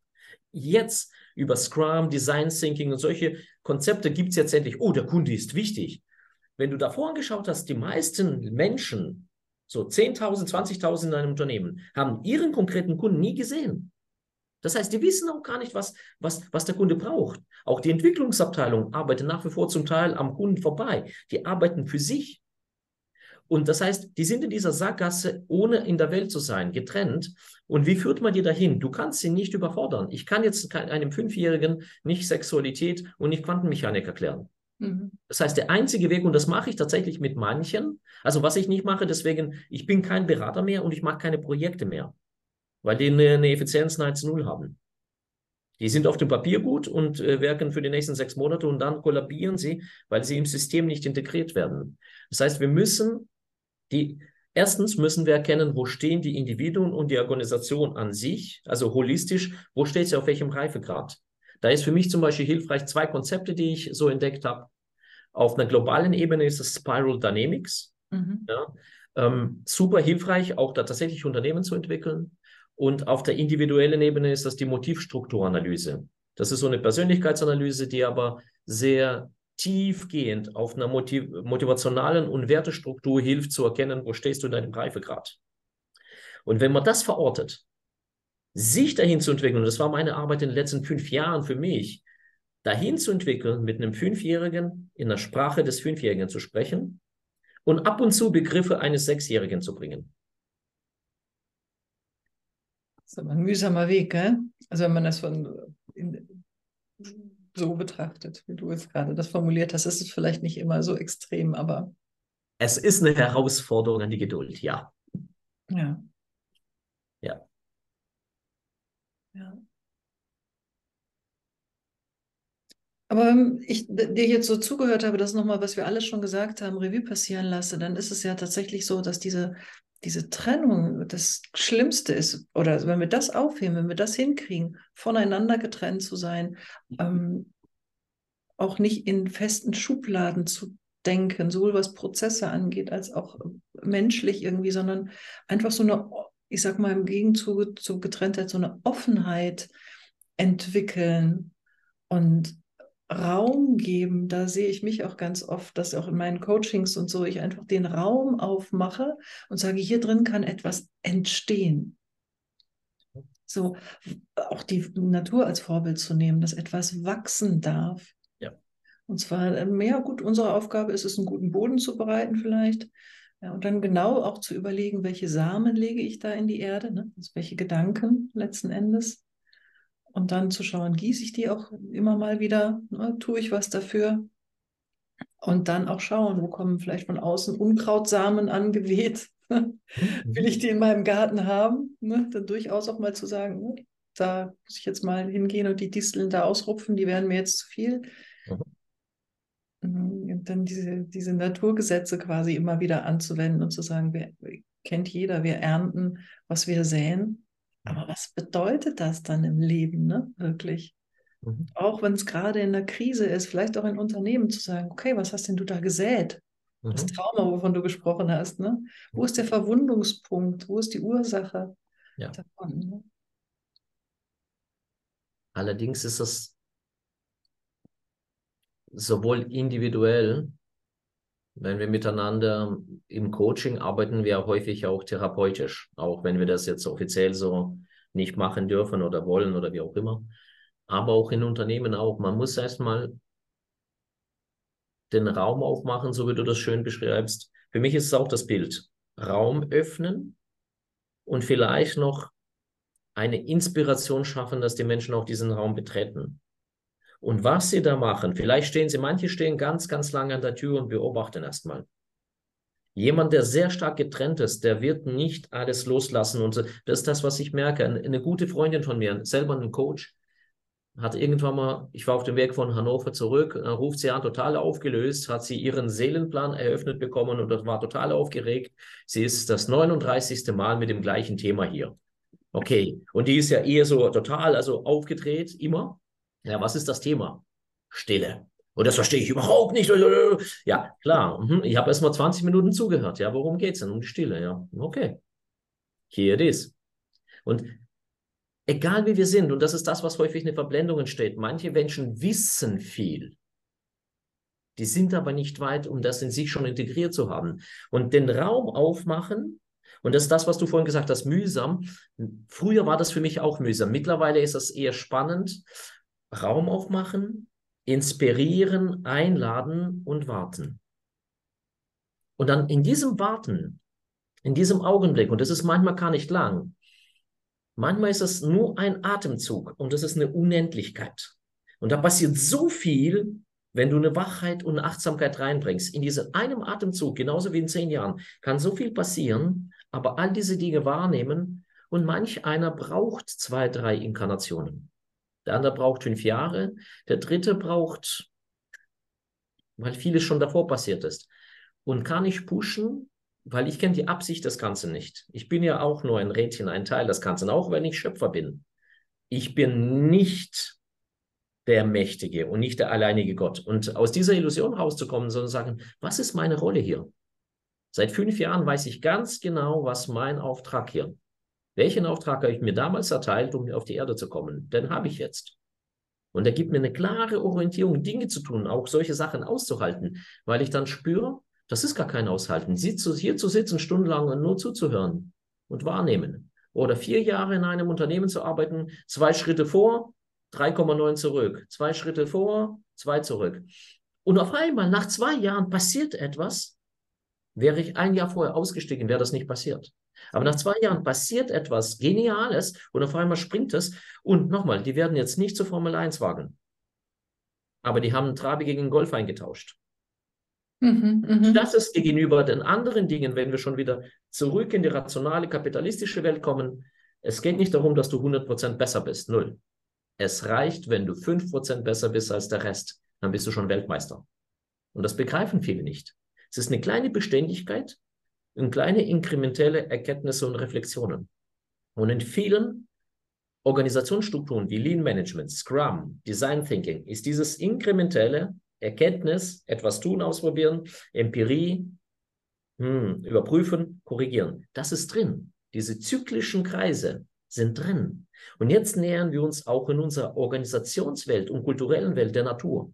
B: Jetzt über Scrum, Design Thinking und solche Konzepte gibt es jetzt endlich, oh, der Kunde ist wichtig. Wenn du davor angeschaut hast, die meisten Menschen so 10.000, 20.000 in einem Unternehmen, haben ihren konkreten Kunden nie gesehen. Das heißt, die wissen auch gar nicht, was, was, was der Kunde braucht. Auch die Entwicklungsabteilung arbeitet nach wie vor zum Teil am Kunden vorbei. Die arbeiten für sich. Und das heißt, die sind in dieser Sackgasse, ohne in der Welt zu sein, getrennt. Und wie führt man die dahin? Du kannst sie nicht überfordern. Ich kann jetzt einem Fünfjährigen nicht Sexualität und nicht Quantenmechanik erklären. Mhm. Das heißt, der einzige Weg, und das mache ich tatsächlich mit manchen, also was ich nicht mache, deswegen, ich bin kein Berater mehr und ich mache keine Projekte mehr, weil die eine, eine Effizienz nahezu null haben. Die sind auf dem Papier gut und äh, wirken für die nächsten sechs Monate und dann kollabieren sie, weil sie im System nicht integriert werden. Das heißt, wir müssen die, erstens müssen wir erkennen, wo stehen die Individuen und die Organisation an sich, also holistisch, wo steht sie auf welchem Reifegrad. Da ist für mich zum Beispiel hilfreich zwei Konzepte, die ich so entdeckt habe. Auf einer globalen Ebene ist das Spiral Dynamics. Mhm. Ja, ähm, super hilfreich, auch da tatsächlich Unternehmen zu entwickeln. Und auf der individuellen Ebene ist das die Motivstrukturanalyse. Das ist so eine Persönlichkeitsanalyse, die aber sehr tiefgehend auf einer motiv motivationalen und Wertestruktur hilft zu erkennen, wo stehst du in deinem Reifegrad. Und wenn man das verortet, sich dahin zu entwickeln, und das war meine Arbeit in den letzten fünf Jahren für mich, dahin zu entwickeln, mit einem Fünfjährigen in der Sprache des Fünfjährigen zu sprechen und ab und zu Begriffe eines Sechsjährigen zu bringen.
A: Das ist aber ein mühsamer Weg, gell? Also wenn man das von so betrachtet, wie du es gerade das formuliert hast, ist es vielleicht nicht immer so extrem, aber.
B: Es ist eine Herausforderung an die Geduld, ja.
A: Ja.
B: Ja.
A: Ja. Aber wenn ich dir jetzt so zugehört habe, das nochmal, was wir alle schon gesagt haben, Revue passieren lasse, dann ist es ja tatsächlich so, dass diese, diese Trennung das Schlimmste ist. Oder wenn wir das aufheben, wenn wir das hinkriegen, voneinander getrennt zu sein, ähm, auch nicht in festen Schubladen zu denken, sowohl was Prozesse angeht, als auch menschlich irgendwie, sondern einfach so eine ich sag mal, im Gegenzug zur Getrenntheit so eine Offenheit entwickeln und Raum geben. Da sehe ich mich auch ganz oft, dass auch in meinen Coachings und so ich einfach den Raum aufmache und sage, hier drin kann etwas entstehen. So auch die Natur als Vorbild zu nehmen, dass etwas wachsen darf.
B: Ja.
A: Und zwar, ähm, ja gut, unsere Aufgabe ist es, einen guten Boden zu bereiten vielleicht Ja, und dann genau auch zu überlegen, welche Samen lege ich da in die Erde, ne? also welche Gedanken letzten Endes. Und dann zu schauen, gieße ich die auch immer mal wieder, ne? tue ich was dafür. Und dann auch schauen, wo kommen vielleicht von außen Unkrautsamen angeweht. Will ich die in meinem Garten haben? Ne? Dann durchaus auch mal zu sagen, ne? da muss ich jetzt mal hingehen und die Disteln da ausrupfen, die wären mir jetzt zu viel. Mhm. Mhm, dann diese, diese Naturgesetze quasi immer wieder anzuwenden und zu sagen, wir, kennt jeder, wir ernten, was wir säen. Aber was bedeutet das dann im Leben, ne? Wirklich? Mhm. Auch wenn es gerade in der Krise ist, vielleicht auch in Unternehmen zu sagen, okay, was hast denn du da gesät? Mhm. Das Trauma, wovon du gesprochen hast, ne? Wo ist der Verwundungspunkt? Wo ist die Ursache
B: ja. davon? Ne? Allerdings ist das sowohl individuell, wenn wir miteinander im Coaching arbeiten, wir häufig auch therapeutisch, auch wenn wir das jetzt offiziell so nicht machen dürfen oder wollen oder wie auch immer. Aber auch in Unternehmen auch. Man muss erstmal den Raum aufmachen, so wie du das schön beschreibst. Für mich ist es auch das Bild. Raum öffnen und vielleicht noch eine Inspiration schaffen, dass die Menschen auch diesen Raum betreten. Und was sie da machen, vielleicht stehen sie, manche stehen ganz, ganz lange an der Tür und beobachten erstmal. Jemand, der sehr stark getrennt ist, der wird nicht alles loslassen. Und das ist das, was ich merke. Eine gute Freundin von mir, selber ein Coach, hat irgendwann mal, ich war auf dem Weg von Hannover zurück, dann ruft sie an, total aufgelöst, hat sie ihren Seelenplan eröffnet bekommen und war total aufgeregt. Sie ist das 39. Mal mit dem gleichen Thema hier. Okay, und die ist ja eher so total, also aufgedreht, immer. Ja, was ist das Thema? Stille. Und das verstehe ich überhaupt nicht. Ja, klar. Mhm. Ich habe erst mal 20 Minuten zugehört. Ja, worum geht es denn? Um die Stille. Ja, okay. Here it is. Und egal wie wir sind, und das ist das, was häufig in Verblendung entsteht, manche Menschen wissen viel. Die sind aber nicht weit, um das in sich schon integriert zu haben. Und den Raum aufmachen, und das ist das, was du vorhin gesagt hast, mühsam. Früher war das für mich auch mühsam. Mittlerweile ist das eher spannend, Raum aufmachen, inspirieren, einladen und warten. Und dann in diesem Warten, in diesem Augenblick, und das ist manchmal gar nicht lang, manchmal ist es nur ein Atemzug und das ist eine Unendlichkeit. Und da passiert so viel, wenn du eine Wachheit und eine Achtsamkeit reinbringst. In diesem einem Atemzug, genauso wie in zehn Jahren, kann so viel passieren, aber all diese Dinge wahrnehmen und manch einer braucht zwei, drei Inkarnationen. Der andere braucht fünf Jahre. Der dritte braucht, weil vieles schon davor passiert ist. Und kann ich pushen, weil ich kenne die Absicht des Ganzen nicht. Ich bin ja auch nur ein Rädchen, ein Teil des Ganzen, auch wenn ich Schöpfer bin. Ich bin nicht der Mächtige und nicht der alleinige Gott. Und aus dieser Illusion rauszukommen, sondern sagen, was ist meine Rolle hier? Seit fünf Jahren weiß ich ganz genau, was mein Auftrag hier welchen Auftrag habe ich mir damals erteilt, um auf die Erde zu kommen? Den habe ich jetzt. Und er gibt mir eine klare Orientierung, Dinge zu tun, auch solche Sachen auszuhalten, weil ich dann spüre, das ist gar kein Aushalten. Hier zu sitzen, stundenlang und nur zuzuhören und wahrnehmen. Oder vier Jahre in einem Unternehmen zu arbeiten, zwei Schritte vor, 3,9 zurück. Zwei Schritte vor, zwei zurück. Und auf einmal, nach zwei Jahren, passiert etwas. Wäre ich ein Jahr vorher ausgestiegen, wäre das nicht passiert. Aber nach zwei Jahren passiert etwas Geniales und auf einmal springt es. Und nochmal, die werden jetzt nicht zur Formel 1 wagen. Aber die haben Trabi gegen Golf eingetauscht. Mhm, mh. Das ist gegenüber den anderen Dingen, wenn wir schon wieder zurück in die rationale kapitalistische Welt kommen. Es geht nicht darum, dass du 100% besser bist. Null. Es reicht, wenn du 5% besser bist als der Rest. Dann bist du schon Weltmeister. Und das begreifen viele nicht. Es ist eine kleine Beständigkeit, in kleine inkrementelle Erkenntnisse und Reflexionen. Und in vielen Organisationsstrukturen wie Lean Management, Scrum, Design Thinking ist dieses inkrementelle Erkenntnis, etwas tun, ausprobieren, Empirie, hm, überprüfen, korrigieren. Das ist drin. Diese zyklischen Kreise sind drin. Und jetzt nähern wir uns auch in unserer Organisationswelt und kulturellen Welt der Natur.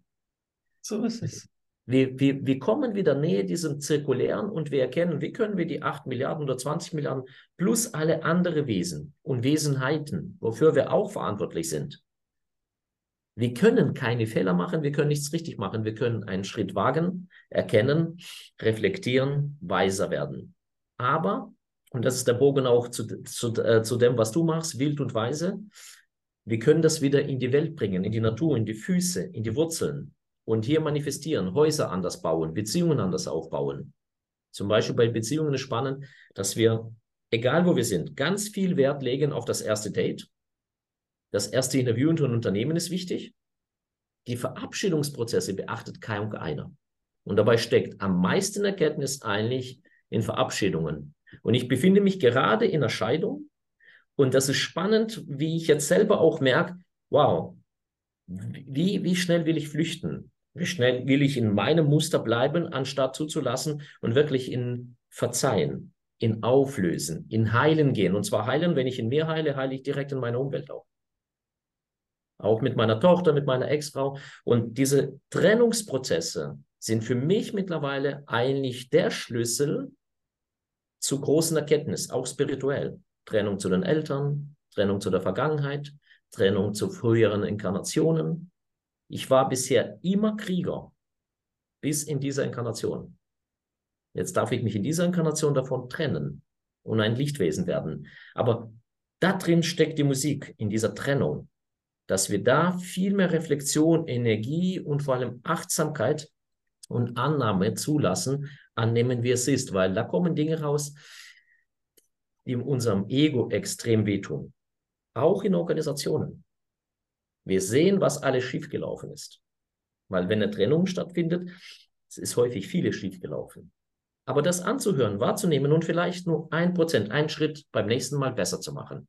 A: So ist es.
B: Wir, wir, wir kommen wieder näher diesem Zirkulären und wir erkennen, wie können wir die 8 Milliarden oder 20 Milliarden plus alle andere Wesen und Wesenheiten, wofür wir auch verantwortlich sind, Wir können keine Fehler machen, wir können nichts richtig machen. Wir können einen Schritt wagen, erkennen, reflektieren, weiser werden. Aber, und das ist der Bogen auch zu, zu, äh, zu dem, was du machst, wild und weise, wir können das wieder in die Welt bringen, in die Natur, in die Füße, in die Wurzeln und hier manifestieren, Häuser anders bauen, Beziehungen anders aufbauen. Zum Beispiel bei Beziehungen ist spannend, dass wir, egal wo wir sind, ganz viel Wert legen auf das erste Date das erste Interview unter einem Unternehmen ist wichtig. Die Verabschiedungsprozesse beachtet keiner. Und dabei steckt am meisten Erkenntnis eigentlich in Verabschiedungen. Und ich befinde mich gerade in der Scheidung. Und das ist spannend, wie ich jetzt selber auch merke, wow, wie, wie schnell will ich flüchten? Wie schnell will ich in meinem Muster bleiben, anstatt zuzulassen und wirklich in Verzeihen, in Auflösen, in Heilen gehen. Und zwar heilen, wenn ich in mir heile, heile ich direkt in meiner Umwelt auch auch mit meiner Tochter, mit meiner Ex-Frau. Und diese Trennungsprozesse sind für mich mittlerweile eigentlich der Schlüssel zu großen Erkenntnis, auch spirituell. Trennung zu den Eltern, Trennung zu der Vergangenheit, Trennung zu früheren Inkarnationen. Ich war bisher immer Krieger, bis in dieser Inkarnation. Jetzt darf ich mich in dieser Inkarnation davon trennen und ein Lichtwesen werden. Aber da drin steckt die Musik, in dieser Trennung dass wir da viel mehr Reflexion, Energie und vor allem Achtsamkeit und Annahme zulassen, annehmen, wie es ist, weil da kommen Dinge raus, die unserem Ego extrem wehtun. Auch in Organisationen. Wir sehen, was alles schiefgelaufen ist. Weil wenn eine Trennung stattfindet, es ist häufig vieles schiefgelaufen. Aber das anzuhören, wahrzunehmen und vielleicht nur ein Prozent, einen Schritt beim nächsten Mal besser zu machen.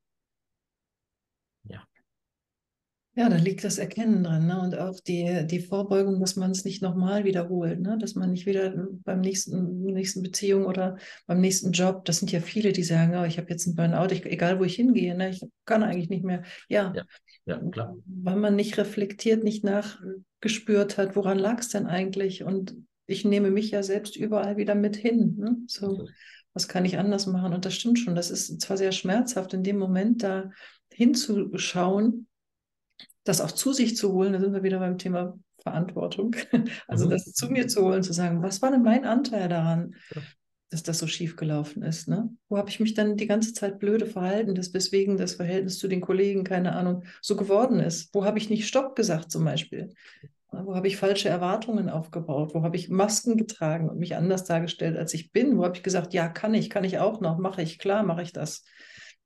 A: Ja, da liegt das Erkennen drin ne? und auch die, die Vorbeugung, dass man es nicht nochmal wiederholt, ne? dass man nicht wieder beim nächsten, nächsten Beziehung oder beim nächsten Job, das sind ja viele, die sagen, oh, ich habe jetzt einen Burnout, ich, egal wo ich hingehe, ne? ich kann eigentlich nicht mehr. Ja, ja, ja klar. Weil man nicht reflektiert, nicht nachgespürt hat, woran lag es denn eigentlich? Und ich nehme mich ja selbst überall wieder mit hin. Ne? So, was kann ich anders machen? Und das stimmt schon, das ist zwar sehr schmerzhaft, in dem Moment da hinzuschauen, das auch zu sich zu holen, da sind wir wieder beim Thema Verantwortung. Also mhm. das zu mir zu holen, zu sagen, was war denn mein Anteil daran, ja. dass das so schief gelaufen ist? Ne? Wo habe ich mich dann die ganze Zeit blöde verhalten, dass deswegen das Verhältnis zu den Kollegen, keine Ahnung, so geworden ist? Wo habe ich nicht Stopp gesagt zum Beispiel? Wo habe ich falsche Erwartungen aufgebaut? Wo habe ich Masken getragen und mich anders dargestellt, als ich bin? Wo habe ich gesagt, ja, kann ich, kann ich auch noch, mache ich, klar, mache ich das.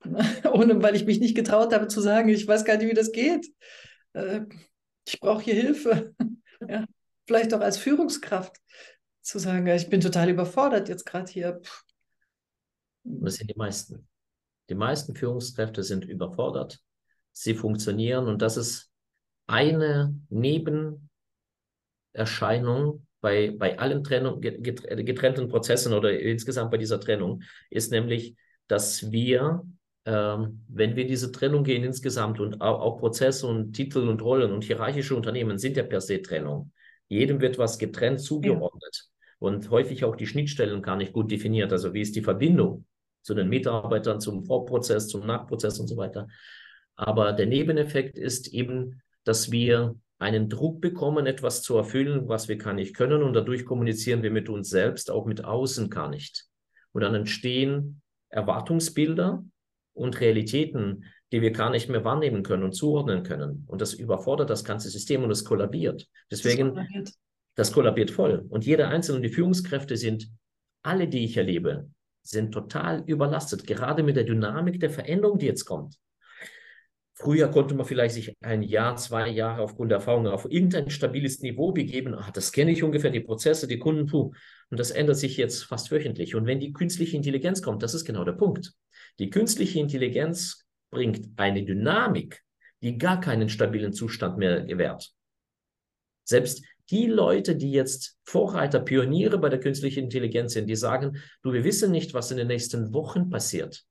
A: Ohne, weil ich mich nicht getraut habe zu sagen, ich weiß gar nicht, wie das geht äh, ich brauche hier Hilfe. ja, vielleicht auch als Führungskraft zu sagen, ich bin total überfordert jetzt gerade hier.
B: Das sind die meisten. Die meisten Führungskräfte sind überfordert. Sie funktionieren und das ist eine Nebenerscheinung bei, bei allen Trennung, getrennten Prozessen oder insgesamt bei dieser Trennung, ist nämlich, dass wir ähm, wenn wir diese Trennung gehen insgesamt und auch, auch, Prozesse und Titel und Rollen und hierarchische Unternehmen sind ja per se Trennung. Jedem wird was getrennt zugeordnet ja. und häufig auch die Schnittstellen gar nicht gut definiert. Also wie ist die Verbindung zu den Mitarbeitern, zum Vorprozess, zum Nachprozess und so weiter. Aber der Nebeneffekt ist eben, dass wir einen Druck bekommen, etwas zu erfüllen, was wir gar nicht können und dadurch kommunizieren wir mit uns selbst, auch mit außen gar nicht. Und dann entstehen Erwartungsbilder, und Realitäten, die wir gar nicht mehr wahrnehmen können und zuordnen können. Und das überfordert das ganze System und es kollabiert. Deswegen, das kollabiert, das kollabiert voll. Und jeder einzelne, die Führungskräfte sind, alle, die ich erlebe, sind total überlastet, gerade mit der Dynamik der Veränderung, die jetzt kommt. Früher konnte man vielleicht sich ein Jahr, zwei Jahre aufgrund der Erfahrung auf irgendein stabiles Niveau begeben. Ah, das kenne ich ungefähr, die Prozesse, die Kunden, puh. Und das ändert sich jetzt fast wöchentlich. Und wenn die künstliche Intelligenz kommt, das ist genau der Punkt. Die künstliche Intelligenz bringt eine Dynamik, die gar keinen stabilen Zustand mehr gewährt. Selbst die Leute, die jetzt Vorreiter, Pioniere bei der künstlichen Intelligenz sind, die sagen, du, wir wissen nicht, was in den nächsten Wochen passiert.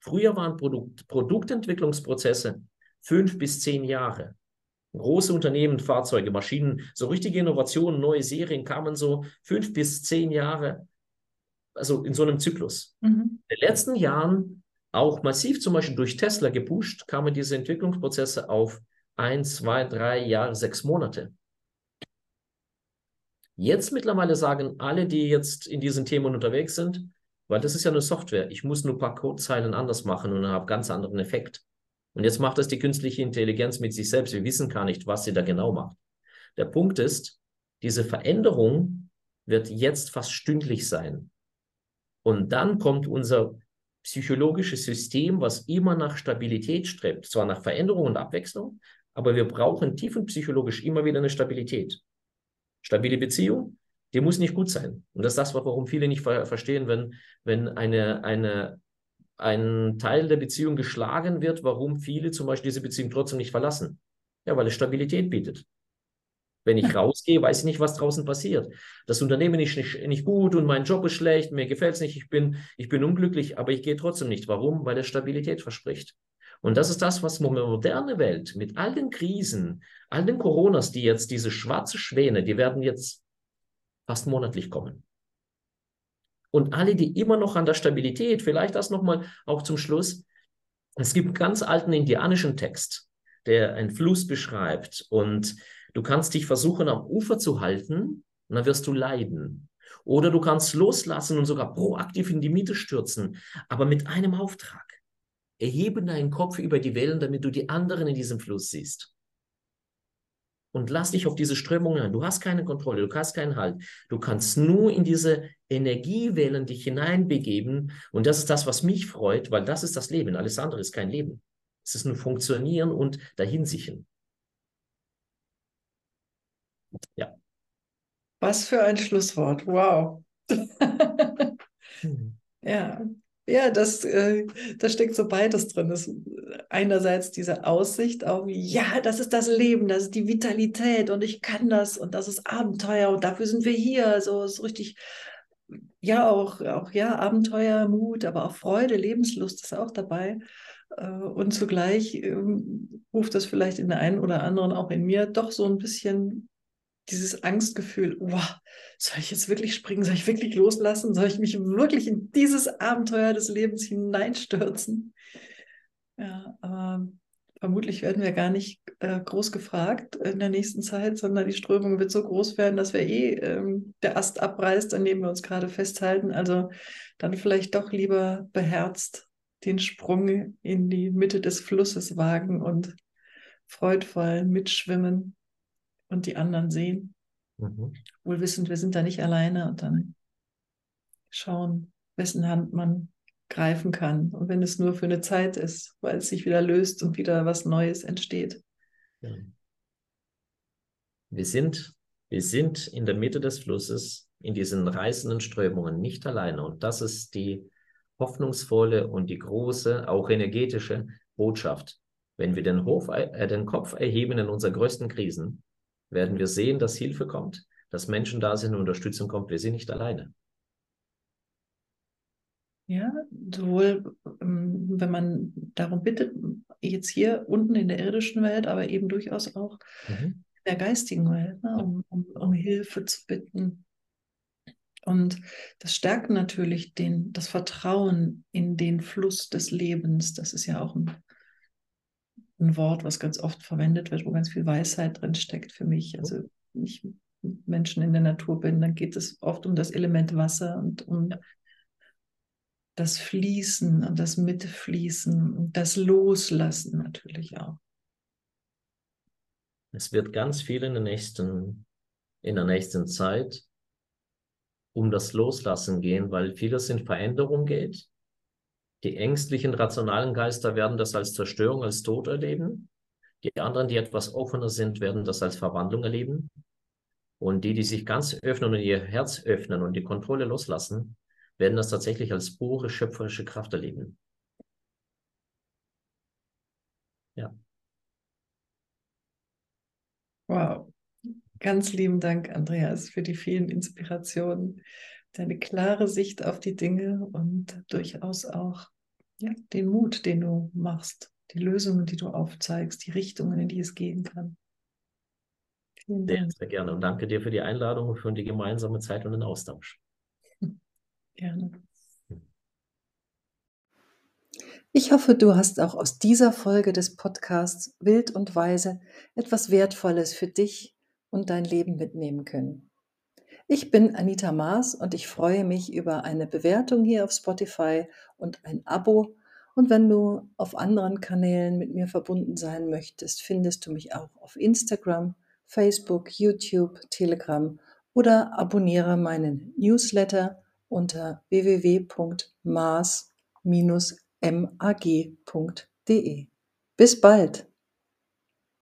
B: Früher waren Produkt, Produktentwicklungsprozesse fünf bis zehn Jahre. Große Unternehmen, Fahrzeuge, Maschinen, so richtige Innovationen, neue Serien kamen so fünf bis zehn Jahre also in so einem Zyklus. Mhm. In den letzten Jahren auch massiv zum Beispiel durch Tesla gepusht, kamen diese Entwicklungsprozesse auf ein, zwei, drei Jahre, sechs Monate. Jetzt mittlerweile sagen alle, die jetzt in diesen Themen unterwegs sind, weil das ist ja eine Software, ich muss nur ein paar Codezeilen anders machen und habe ganz anderen Effekt. Und jetzt macht das die künstliche Intelligenz mit sich selbst. Wir wissen gar nicht, was sie da genau macht. Der Punkt ist, diese Veränderung wird jetzt fast stündlich sein. Und dann kommt unser psychologisches System, was immer nach Stabilität strebt, zwar nach Veränderung und Abwechslung, aber wir brauchen tiefenpsychologisch immer wieder eine Stabilität. Stabile Beziehung, die muss nicht gut sein. Und das ist das, warum viele nicht ver verstehen, wenn, wenn eine, eine, ein Teil der Beziehung geschlagen wird, warum viele zum Beispiel diese Beziehung trotzdem nicht verlassen. Ja, weil es Stabilität bietet. Wenn ich rausgehe, weiß ich nicht, was draußen passiert. Das Unternehmen ist nicht, nicht gut und mein Job ist schlecht, mir gefällt es nicht, ich bin, ich bin unglücklich, aber ich gehe trotzdem nicht. Warum? Weil er Stabilität verspricht. Und das ist das, was moderne Welt mit all den Krisen, all den Coronas, die jetzt, diese schwarze Schwäne, die werden jetzt fast monatlich kommen. Und alle, die immer noch an der Stabilität, vielleicht das nochmal auch zum Schluss, es gibt einen ganz alten indianischen Text, der einen Fluss beschreibt und du kannst dich versuchen am Ufer zu halten und dann wirst du leiden. Oder du kannst loslassen und sogar proaktiv in die Mitte stürzen, aber mit einem Auftrag. Erhebe deinen Kopf über die Wellen, damit du die anderen in diesem Fluss siehst. Und lass dich auf diese Strömung ein. Du hast keine Kontrolle, du hast keinen Halt. Du kannst nur in diese Energiewellen dich hineinbegeben. Und das ist das, was mich freut, weil das ist das Leben. Alles andere ist kein Leben. Es ist nur Funktionieren und Dahinsichen.
A: Ja. Was für ein Schlusswort. Wow. hm. Ja, ja, das, äh, da steckt so beides drin. Das, einerseits diese Aussicht auf, ja, das ist das Leben, das ist die Vitalität und ich kann das und das ist Abenteuer und dafür sind wir hier. So ist richtig, ja, auch, auch ja, Abenteuer, Mut, aber auch Freude, Lebenslust ist auch dabei. Äh, und zugleich ähm, ruft das vielleicht in der einen oder anderen auch in mir doch so ein bisschen dieses Angstgefühl, wow, soll ich jetzt wirklich springen, soll ich wirklich loslassen, soll ich mich wirklich in dieses Abenteuer des Lebens hineinstürzen? Ja, aber vermutlich werden wir gar nicht äh, groß gefragt in der nächsten Zeit, sondern die Strömung wird so groß werden, dass wir eh ähm, der Ast abreißt, an dem wir uns gerade festhalten. Also dann vielleicht doch lieber beherzt den Sprung in die Mitte des Flusses wagen und freudvoll mitschwimmen und die anderen sehen. Mhm. Wohl wissend, wir sind da nicht alleine und dann schauen, wessen Hand man greifen kann. Und wenn es nur für eine Zeit ist, weil es sich wieder löst und wieder was Neues entsteht. Ja.
B: Wir sind, wir sind in der Mitte des Flusses, in diesen reißenden Strömungen, nicht alleine. Und das ist die hoffnungsvolle und die große, auch energetische Botschaft. Wenn wir den, Hof, äh, den Kopf erheben in unseren größten Krisen, werden wir sehen, dass Hilfe kommt, dass Menschen da sind und Unterstützung kommt. Wir sind nicht alleine.
A: Ja, sowohl ähm, wenn man darum bittet, jetzt hier unten in der irdischen Welt, aber eben durchaus auch mhm. in der geistigen Welt, ne, um, um, um, Hilfe zu bitten. Und das stärkt natürlich den, das Vertrauen in den Fluss des Lebens. Das ist ja auch ein ein Wort, was ganz oft verwendet wird, wo ganz viel Weisheit drin steckt für mich. Also wenn ich mit Menschen in der Natur bin, dann geht es oft um das Element Wasser und um das Fließen und das Mitfließen und das Loslassen natürlich auch.
B: Es wird ganz viel in der nächsten, in der nächsten Zeit um das Loslassen gehen, weil vieles in Veränderung geht. Die ängstlichen, rationalen Geister werden das als Zerstörung, als Tod erleben. Die anderen, die etwas offener sind, werden das als Verwandlung erleben. Und die, die sich ganz öffnen und ihr Herz öffnen und die Kontrolle loslassen, werden das tatsächlich als pure schöpferische Kraft erleben. Ja.
A: Wow. Ganz lieben Dank, Andreas, für die vielen Inspirationen, deine klare Sicht auf die Dinge und durchaus auch ja, den Mut, den du machst, die Lösungen, die du aufzeigst, die Richtungen, in die es gehen kann.
B: Vielen Dank. Sehr, sehr gerne und danke dir für die Einladung und für die gemeinsame Zeit und den Austausch.
A: Gerne. Ich hoffe, du hast auch aus dieser Folge des Podcasts Wild und Weise etwas Wertvolles für dich und dein Leben mitnehmen können. Ich bin Anita Maas und ich freue mich über eine Bewertung hier auf Spotify und ein Abo. Und wenn du auf anderen Kanälen mit mir verbunden sein möchtest, findest du mich auch auf Instagram, Facebook, YouTube, Telegram oder abonniere meinen Newsletter unter www.maas-mag.de. Bis bald!